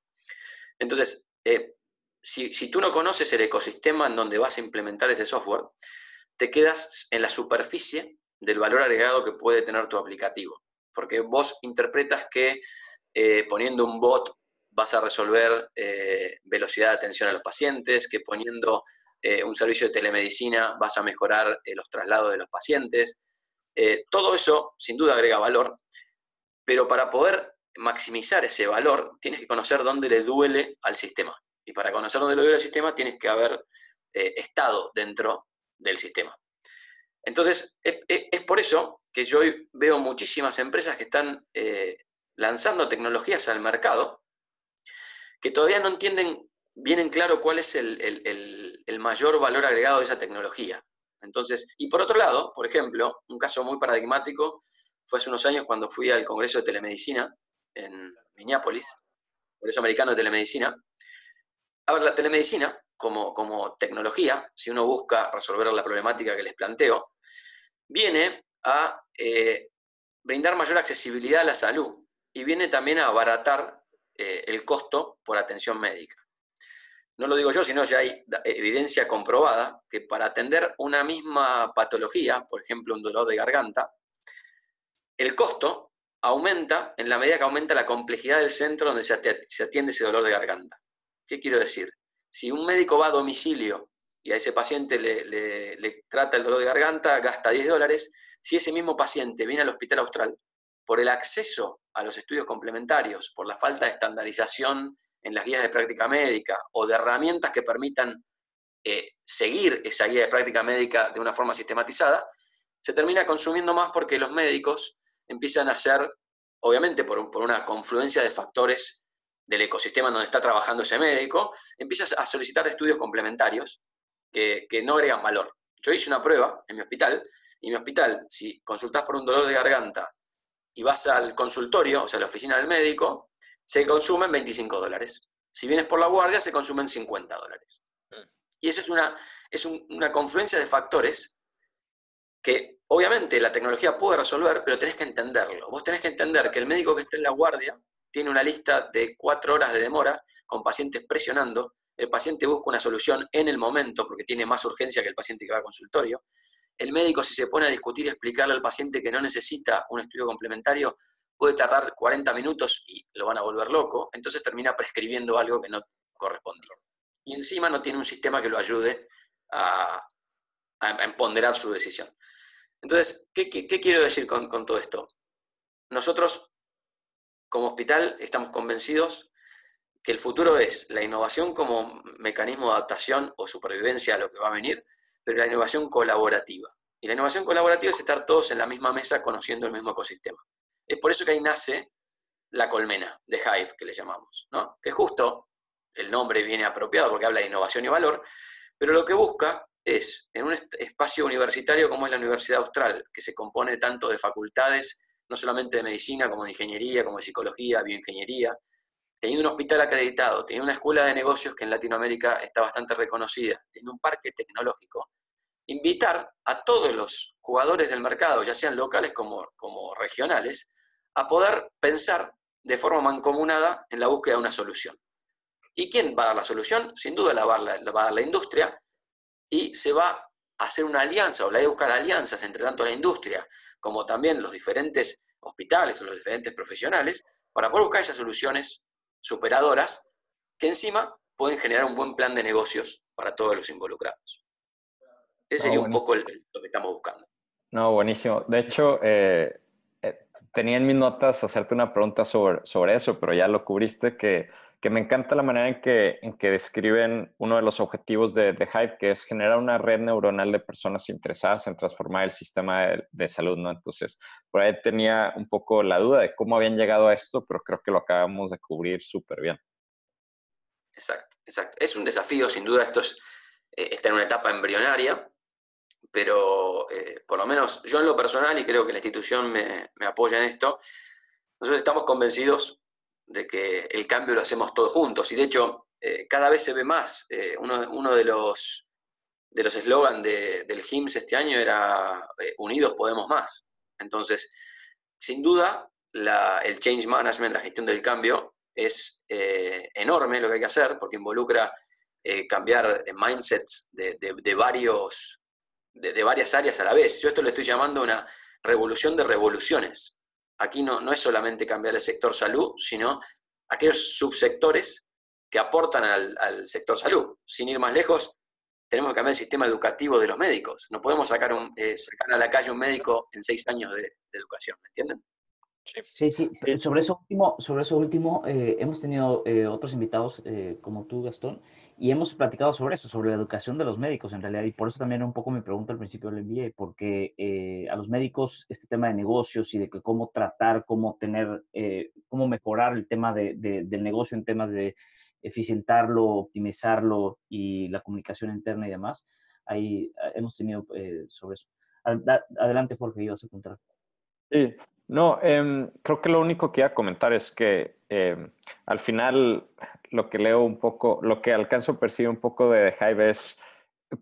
Entonces, eh, si, tú no conoces el ecosistema en donde vas a implementar ese software, te quedas en la superficie del valor agregado que puede tener tu aplicativo. Porque vos interpretas que eh, poniendo un bot vas a resolver eh, velocidad de atención a los pacientes, que poniendo eh, un servicio de telemedicina vas a mejorar eh, los traslados de los pacientes. todo eso sin duda agrega valor, pero para poder maximizar ese valor tienes que conocer dónde le duele al sistema. Y para conocer dónde le duele al sistema tienes que haber estado dentro del sistema. Entonces, es, por eso que yo veo muchísimas empresas que están lanzando tecnologías al mercado que todavía no entienden bien en claro cuál es el, mayor valor agregado de esa tecnología. Entonces, y por otro lado, por ejemplo, un caso muy paradigmático fue hace unos años cuando fui al Congreso de Telemedicina en Minneapolis, Congreso Americano de Telemedicina. A ver, la telemedicina, como, como tecnología, si uno busca resolver la problemática que les planteo, viene a eh, brindar mayor accesibilidad a la salud y viene también a abaratar eh, el costo por atención médica. No lo digo yo, sino ya hay evidencia comprobada que para atender una misma patología, por ejemplo un dolor de garganta, el costo aumenta en la medida que aumenta la complejidad del centro donde se atiende ese dolor de garganta. ¿Qué quiero decir? Si un médico va a domicilio y a ese paciente le, trata el dolor de garganta, gasta 10 dólares, si ese mismo paciente viene al hospital austral, por el acceso a los estudios complementarios, por la falta de estandarización en las guías de práctica médica o de herramientas que permitan eh, seguir esa guía de práctica médica de una forma sistematizada, se termina consumiendo más porque los médicos empiezan a ser, obviamente por, por una confluencia de factores del ecosistema donde está trabajando ese médico, empiezas a solicitar estudios complementarios que, no agregan valor. Yo hice una prueba en mi hospital, y mi hospital, si consultas por un dolor de garganta y vas al consultorio, o sea, a la oficina del médico, se consumen 25 dólares. Si vienes por la guardia, se consumen 50 dólares. Mm. Y eso es una, es una confluencia de factores que obviamente la tecnología puede resolver, pero tenés que entenderlo. Vos tenés que entender que el médico que está en la guardia tiene una lista de cuatro horas de demora con pacientes presionando el paciente busca una solución en el momento porque tiene más urgencia que el paciente que va al consultorio. El médico, si se pone a discutir y explicarle al paciente que no necesita un estudio complementario, puede tardar 40 minutos y lo van a volver loco, entonces termina prescribiendo algo que no correspondía. Y encima no tiene un sistema que lo ayude a, a, ponderar su decisión. Entonces, ¿qué, quiero decir con, con todo esto? Nosotros, como hospital, estamos convencidos que el futuro es la innovación como mecanismo de adaptación o supervivencia a lo que va a venir, pero la innovación colaborativa. Y la innovación colaborativa es estar todos en la misma mesa conociendo el mismo ecosistema. Es por eso que ahí nace la colmena de Hive, que le llamamos, ¿no? que justo el nombre viene apropiado porque habla de innovación y valor, pero lo que busca es, en un espacio universitario como es la Universidad Austral, que se compone tanto de facultades, no solamente de medicina, como de ingeniería, como de psicología, bioingeniería, teniendo un hospital acreditado, teniendo una escuela de negocios que en Latinoamérica está bastante reconocida, teniendo un parque tecnológico, invitar a todos los jugadores del mercado, ya sean locales como, como regionales, a poder pensar de forma mancomunada en la búsqueda de una solución. ¿Y quién va a dar la solución? Sin duda la va a dar la, industria y se va a hacer una alianza o la de buscar alianzas entre tanto la industria como también los diferentes hospitales o los diferentes profesionales para poder buscar esas soluciones superadoras que encima pueden generar un buen plan de negocios para todos los involucrados. Ese sería un poco lo que estamos buscando. No, buenísimo. De hecho, eh, tenía en mis notas hacerte una pregunta sobre, sobre eso, pero ya lo cubriste, que, que me encanta la manera en que, en que describen uno de los objetivos de, de, Hive, que es generar una red neuronal de personas interesadas en transformar el sistema de, de, salud, ¿no? Entonces, por ahí tenía un poco la duda de cómo habían llegado a esto, pero creo que lo acabamos de cubrir súper bien. Exacto, exacto. Es un desafío, sin duda, esto es, eh, está en una etapa embrionaria, pero eh, por lo menos yo en lo personal, y creo que la institución me, apoya en esto, nosotros estamos convencidos de que el cambio lo hacemos todos juntos. Y de hecho, eh, cada vez se ve más. uno, uno, de los de los eslogans de, del HIMSS este año era Unidos podemos más. Entonces, sin duda, el change management, la gestión del cambio, es enorme lo que hay que hacer porque involucra cambiar mindsets de, de varios de, varias áreas a la vez. Yo esto le estoy llamando una revolución de revoluciones. Aquí no, no es solamente cambiar el sector salud, sino aquellos subsectores que aportan al, sector salud. Sin ir más lejos, tenemos que cambiar el sistema educativo de los médicos. No podemos sacar, un, eh, sacar a la calle un médico en seis años de, educación, ¿me entienden? Sí, sí, sobre eso último, sobre eso último eh, hemos tenido eh, otros invitados como tú, Gastón, y hemos platicado sobre eso, sobre la educación de los médicos en realidad, y por eso también un poco mi pregunta al principio del envié, porque eh, a los médicos este tema de negocios y de que cómo tratar, cómo tener, eh, cómo mejorar el tema de, del negocio en temas de eficientarlo, optimizarlo y la comunicación interna y demás, ahí eh, hemos tenido sobre eso. Adelante, Jorge, ibas a contar. Sí, no, em, creo que lo único que iba a comentar es que em, al final lo que leo un poco, lo que alcanzo a percibir un poco de Hive es,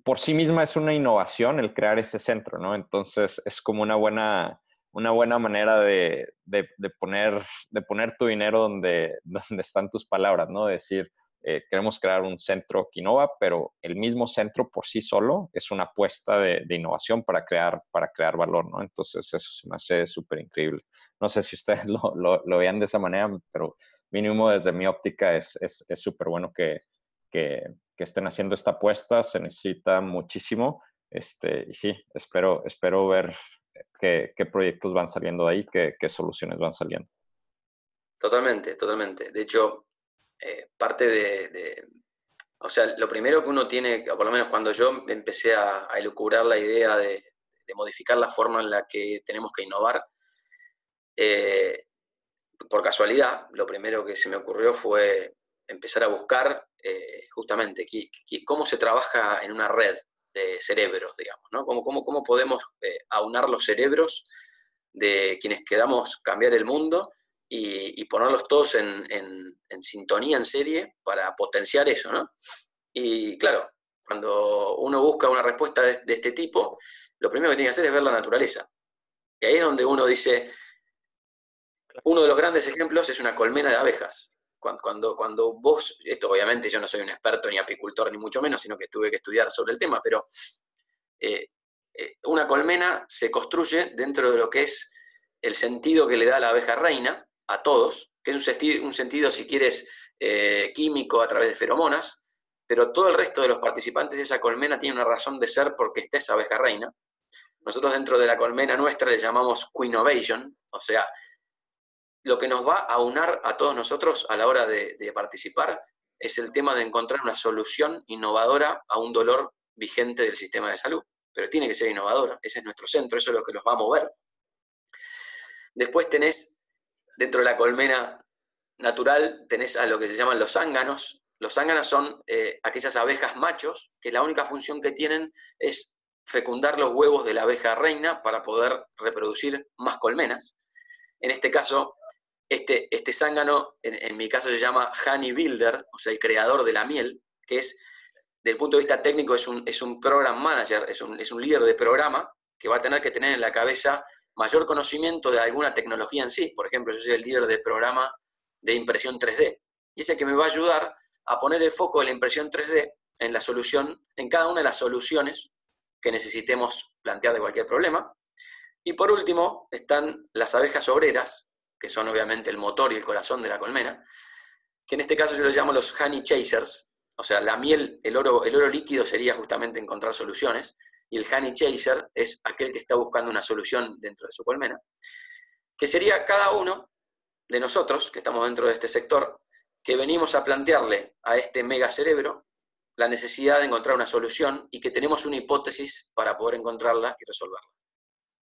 por sí misma es una innovación el crear ese centro, ¿no? Entonces es como una buena, una buena manera de, de, poner, de poner tu dinero donde, donde están tus palabras, ¿no? decir, eh, queremos crear un centro Quinova, pero el mismo centro por sí solo es una apuesta de, innovación para crear, para crear valor, ¿no? Entonces eso se me hace súper increíble. No sé si ustedes lo, lo, vean de esa manera, pero mínimo desde mi óptica es súper es, bueno que, que, estén haciendo esta apuesta, se necesita muchísimo. Este, y sí, espero, espero ver qué, qué proyectos van saliendo de ahí, qué, qué soluciones van saliendo. Totalmente, totalmente. De hecho, eh, parte de, O sea, lo primero que uno tiene, o por lo menos cuando yo empecé a, a elucubrar la idea de, modificar la forma en la que tenemos que innovar, eh, por casualidad, lo primero que se me ocurrió fue empezar a buscar eh, justamente cómo se trabaja en una red de cerebros, digamos, ¿no? Cómo, cómo, cómo podemos aunar los cerebros de quienes queramos cambiar el mundo y, ponerlos todos en, sintonía, en serie, para potenciar eso, ¿no? Y claro, cuando uno busca una respuesta de, este tipo, lo primero que tiene que hacer es ver la naturaleza. Y ahí es donde uno dice, uno de los grandes ejemplos es una colmena de abejas. Cuando, cuando, vos, esto obviamente yo no soy un experto ni apicultor ni mucho menos, sino que tuve que estudiar sobre el tema, pero eh, eh, una colmena se construye dentro de lo que es el sentido que le da la abeja reina, a todos, que es un sentido, un sentido si quieres, eh, químico a través de feromonas, pero todo el resto de los participantes de esa colmena tiene una razón de ser porque está esa abeja reina. Nosotros dentro de la colmena nuestra le llamamos Queenovation, o sea, lo que nos va a unar a todos nosotros a la hora de, participar es el tema de encontrar una solución innovadora a un dolor vigente del sistema de salud. Pero tiene que ser innovadora, ese es nuestro centro, eso es lo que los va a mover. Después tenés Dentro de la colmena natural tenés a lo que se llaman los zánganos. Los zánganos son eh, aquellas abejas machos que la única función que tienen es fecundar los huevos de la abeja reina para poder reproducir más colmenas. En este caso, este, este zángano, en, mi caso se llama Honey Builder, o sea, el creador de la miel, que es, desde el punto de vista técnico, es un, es un program manager, es un, es un líder de programa que va a tener que tener en la cabeza mayor conocimiento de alguna tecnología en sí. Por ejemplo, yo soy el líder del programa de impresión 3D. Y ese que me va a ayudar a poner el foco de la impresión 3D en la solución, en cada una de las soluciones que necesitemos plantear de cualquier problema. Y por último, están las abejas obreras, que son obviamente el motor y el corazón de la colmena, que en este caso yo los llamo los honey chasers, o sea, la miel, el oro, el oro líquido sería justamente encontrar soluciones, y el honey chaser es aquel que está buscando una solución dentro de su colmena, que sería cada uno de nosotros que estamos dentro de este sector, que venimos a plantearle a este mega cerebro la necesidad de encontrar una solución y que tenemos una hipótesis para poder encontrarla y resolverla.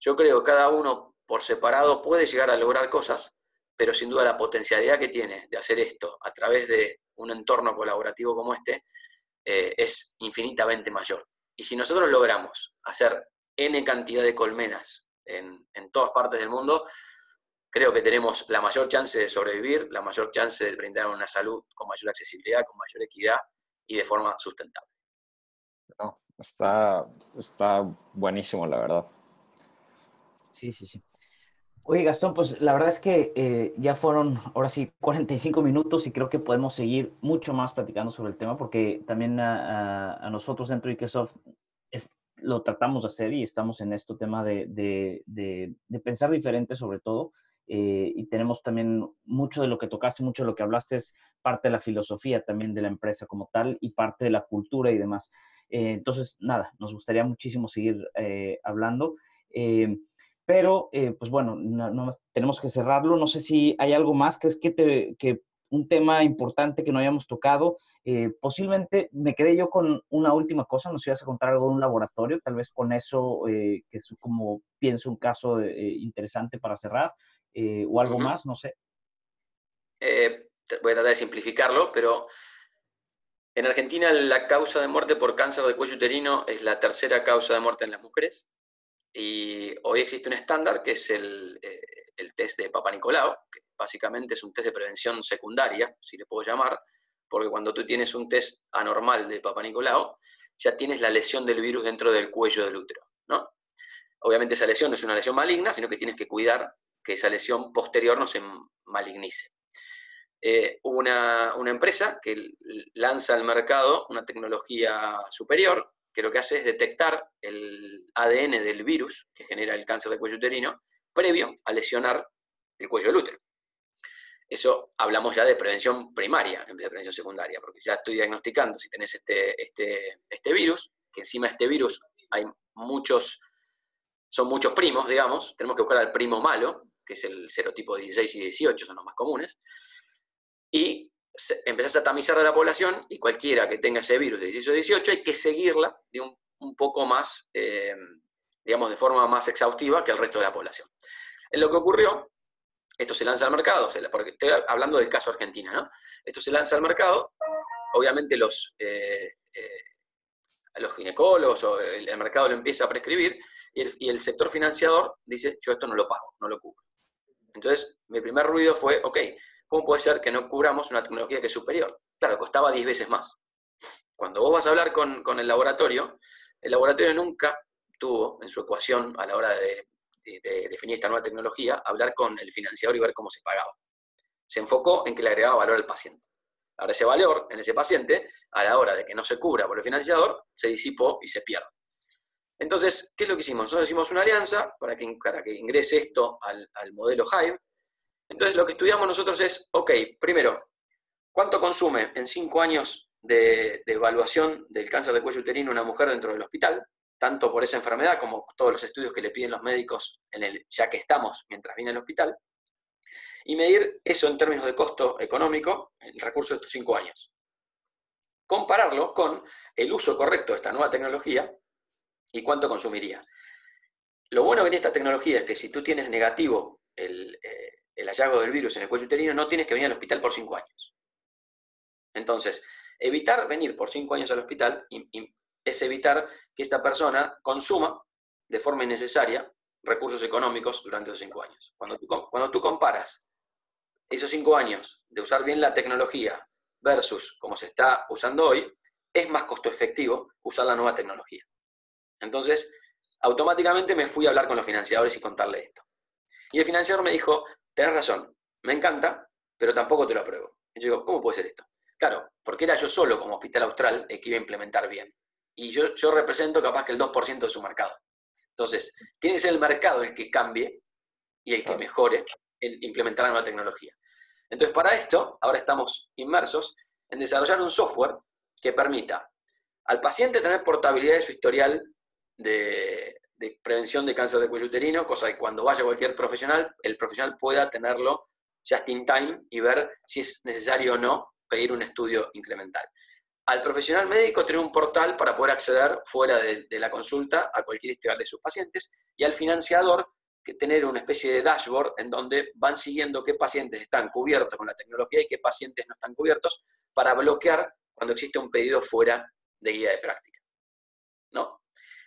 Yo creo que cada uno por separado puede llegar a lograr cosas, pero sin duda la potencialidad que tiene de hacer esto a través de un entorno colaborativo como este eh, es infinitamente mayor. Y si nosotros logramos hacer N cantidad de colmenas en, todas partes del mundo, creo que tenemos la mayor chance de sobrevivir, la mayor chance de brindar una salud con mayor accesibilidad, con mayor equidad y de forma sustentable. está, está buenísimo, la verdad. Sí, sí, sí. Oye, Gastón, pues la verdad es que eh, ya fueron ahora sí 45 minutos y creo que podemos seguir mucho más platicando sobre el tema porque también a, nosotros dentro de Microsoft lo tratamos de hacer y estamos en este tema de, de, pensar diferente sobre todo. Eh, y tenemos también mucho de lo que tocaste, mucho de lo que hablaste es parte de la filosofía también de la empresa como tal y parte de la cultura y demás. Eh, entonces, nada, nos gustaría muchísimo seguir hablando. Pero, eh, pues bueno, no, tenemos que cerrarlo. No sé si hay algo más. ¿Crees que, te, que un tema importante que no hayamos tocado? Eh, posiblemente me quedé yo con una última cosa. Nos ibas a contar algo de un laboratorio. Tal vez con eso, eh, que es como pienso un caso interesante para cerrar. o algo más, no sé. voy a tratar de simplificarlo, pero en Argentina la causa de muerte por cáncer de cuello uterino es la tercera causa de muerte en las mujeres Y hoy existe un estándar que es el, eh, el test de Papa Nicolau, que básicamente es un test de prevención secundaria, si le puedo llamar, porque cuando tú tienes un test anormal de Papa Nicolau, ya tienes la lesión del virus dentro del cuello del útero, ¿no? Obviamente esa lesión no es una lesión maligna, sino que tienes que cuidar que esa lesión posterior no se malignice. Eh, una, una empresa que lanza al mercado una tecnología superior, que lo que hace es detectar el ADN del virus que genera el cáncer de cuello uterino previo a lesionar el cuello del útero. Eso hablamos ya de prevención primaria en vez de prevención secundaria, porque ya estoy diagnosticando si tenés este, este, este virus, que encima de este virus hay muchos, son muchos primos, digamos, tenemos que buscar al primo malo, que es el serotipo 16 y 18, son los más comunes, y empezás a tamizar de la población y cualquiera que tenga ese virus de 16 o 18 hay que seguirla de un, un poco más, eh, digamos, de forma más exhaustiva que el resto de la población. En lo que ocurrió, esto se lanza al mercado, porque estoy hablando del caso Argentina, ¿no? Esto se lanza al mercado, obviamente los, eh, eh, los ginecólogos o el, mercado lo empieza a prescribir y el, y el sector financiador dice, yo esto no lo pago, no lo cubro. Entonces, mi primer ruido fue, ok, ¿cómo puede ser que no cubramos una tecnología que es superior? Claro, costaba 10 veces más. Cuando vos vas a hablar con, el laboratorio, el laboratorio nunca tuvo en su ecuación a la hora de, definir esta nueva tecnología, hablar con el financiador y ver cómo se pagaba. Se enfocó en que le agregaba valor al paciente. Ahora ese valor en ese paciente, a la hora de que no se cubra por el financiador, se disipó y se pierde. Entonces, ¿qué es lo que hicimos? Nosotros hicimos una alianza para que, para que ingrese esto al, al modelo Hive. Entonces, lo que estudiamos nosotros es, ok, primero, ¿cuánto consume en cinco años de, evaluación del cáncer de cuello uterino una mujer dentro del hospital, tanto por esa enfermedad como todos los estudios que le piden los médicos en el, ya que estamos mientras viene al hospital, y medir eso en términos de costo económico, el recurso de estos cinco años. Compararlo con el uso correcto de esta nueva tecnología y cuánto consumiría. Lo bueno que tiene esta tecnología es que si tú tienes negativo el, eh, el hallazgo del virus en el cuello uterino, no tienes que venir al hospital por cinco años. Entonces, Evitar venir por cinco años al hospital es evitar que esta persona consuma de forma innecesaria recursos económicos durante esos cinco años. Cuando tú, cuando tú comparas esos cinco años de usar bien la tecnología versus como se está usando hoy, es más costo efectivo usar la nueva tecnología. Entonces, automáticamente me fui a hablar con los financiadores y contarle esto. Y el financiador me dijo, tenés razón, me encanta, pero tampoco te lo apruebo. Y yo digo, ¿cómo puede ser esto? Claro, porque era yo solo como Hospital Austral el que iba a implementar bien. Y yo, yo represento capaz que el 2% de su mercado. Entonces, tiene que ser el mercado el que cambie y el que mejore en implementar la nueva tecnología. Entonces, para esto, ahora estamos inmersos en desarrollar un software que permita al paciente tener portabilidad de su historial de, de, prevención de cáncer de cuello uterino, cosa que cuando vaya cualquier profesional, el profesional pueda tenerlo just in time y ver si es necesario o no pedir un estudio incremental. Al profesional médico tener un portal para poder acceder fuera de, la consulta a cualquier historial de sus pacientes y al financiador que tener una especie de dashboard en donde van siguiendo qué pacientes están cubiertos con la tecnología y qué pacientes no están cubiertos para bloquear cuando existe un pedido fuera de guía de práctica. ¿No?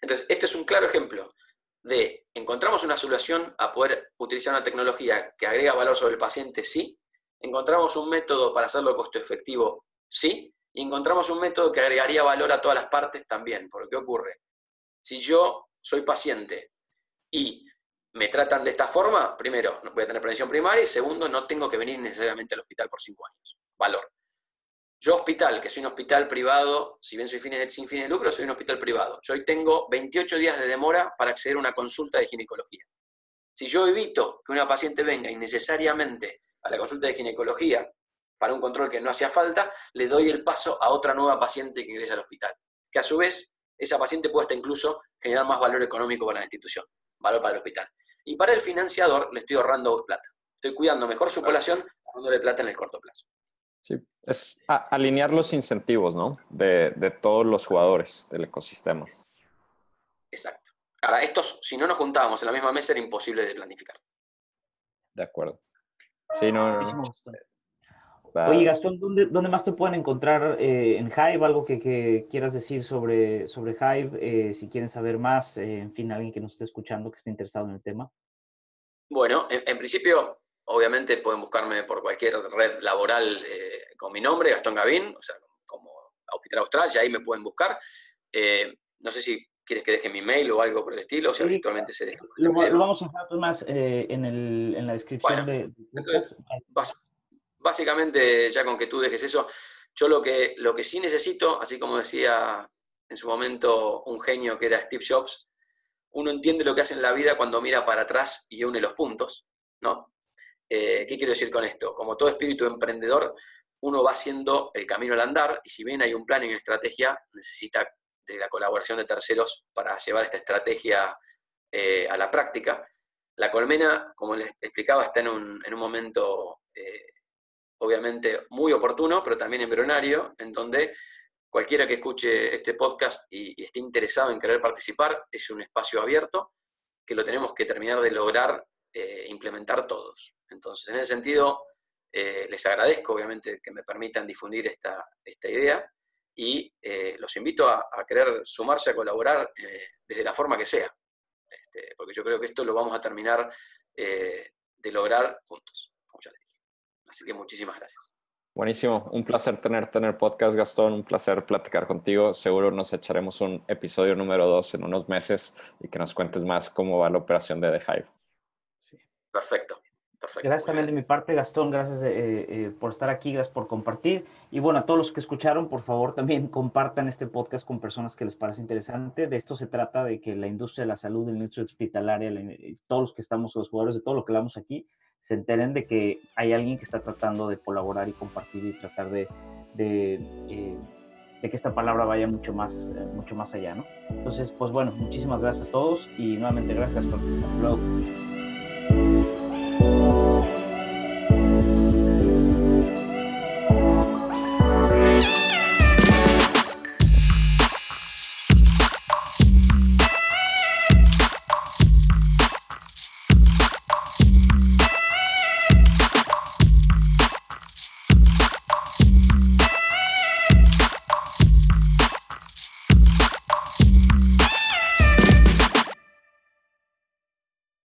Entonces, este es un claro ejemplo de encontramos una solución a poder utilizar una tecnología que agrega valor sobre el paciente, sí, encontramos un método para hacerlo costo efectivo, sí, y encontramos un método que agregaría valor a todas las partes también. Porque ¿qué ocurre? Si yo soy paciente y me tratan de esta forma, primero, no voy a tener prevención primaria y segundo, no tengo que venir necesariamente al hospital por cinco años. Valor. Yo hospital, que soy un hospital privado, si bien soy sin fines de lucro, soy un hospital privado. Yo hoy tengo 28 días de demora para acceder a una consulta de ginecología. Si yo evito que una paciente venga innecesariamente a la consulta de ginecología para un control que no hacía falta, le doy el paso a otra nueva paciente que ingresa al hospital. Que a su vez, esa paciente puede hasta incluso generar más valor económico para la institución, valor para el hospital. Y para el financiador le estoy ahorrando plata. Estoy cuidando mejor su población, ahorrándole plata en el corto plazo. Sí, es alinear los incentivos, ¿no? De, de, todos los jugadores del ecosistema. Exacto. Ahora, estos, si no nos juntábamos en la misma mesa, era imposible de planificar. De acuerdo. Sí, no, Oye, Gastón, ¿dónde, ¿dónde, más te pueden encontrar eh, en Hive? Algo que, quieras decir sobre, sobre Hive, eh, si quieren saber más, eh, en fin, alguien que nos esté escuchando, que esté interesado en el tema. Bueno, en, principio, obviamente pueden buscarme por cualquier red laboral con mi nombre, Gastón Gavín, o sea, como Hospital Austral, y ahí me pueden buscar. no sé si quieres que deje mi mail o algo por el estilo, o sea, habitualmente se deja. Lo, vamos a dejar más en, el, en, la descripción de, entonces, básicamente, ya con que tú dejes eso, yo lo que, lo que sí necesito, así como decía en su momento un genio que era Steve Jobs, uno entiende lo que hace en la vida cuando mira para atrás y une los puntos, ¿no? Eh, ¿Qué quiero decir con esto? Como todo espíritu emprendedor, uno va haciendo el camino al andar y si bien hay un plan y una estrategia, necesita de la colaboración de terceros para llevar esta estrategia eh, a la práctica. La colmena, como les explicaba, está en un, en un momento eh, obviamente muy oportuno, pero también embrionario, en donde cualquiera que escuche este podcast y, esté interesado en querer participar, es un espacio abierto que lo tenemos que terminar de lograr eh, implementar todos. Entonces, en ese sentido, eh, les agradezco, obviamente, que me permitan difundir esta, esta idea y eh, los invito a, querer sumarse a colaborar desde la forma que sea, este, porque yo creo que esto lo vamos a terminar de lograr juntos. Así que muchísimas gracias. Buenísimo, un placer tener tener podcast, Gastón, un placer platicar contigo. Seguro nos echaremos un episodio número dos en unos meses y que nos cuentes más cómo va la operación de The Hive. Sí. Perfecto. Gracias también de mi parte, Gastón, gracias eh, eh, por estar aquí, gracias por compartir. Y bueno, a todos los que escucharon, por favor también compartan este podcast con personas que les parece interesante. De esto se trata, de que la industria de la salud, la industria hospitalaria, todos los que estamos, los jugadores de todo lo que hablamos aquí, se enteren de que hay alguien que está tratando de colaborar y compartir y tratar de, de, eh, que esta palabra vaya mucho más, mucho más allá, ¿no? Entonces, pues bueno, muchísimas gracias a todos y nuevamente gracias, Gastón. Hasta luego.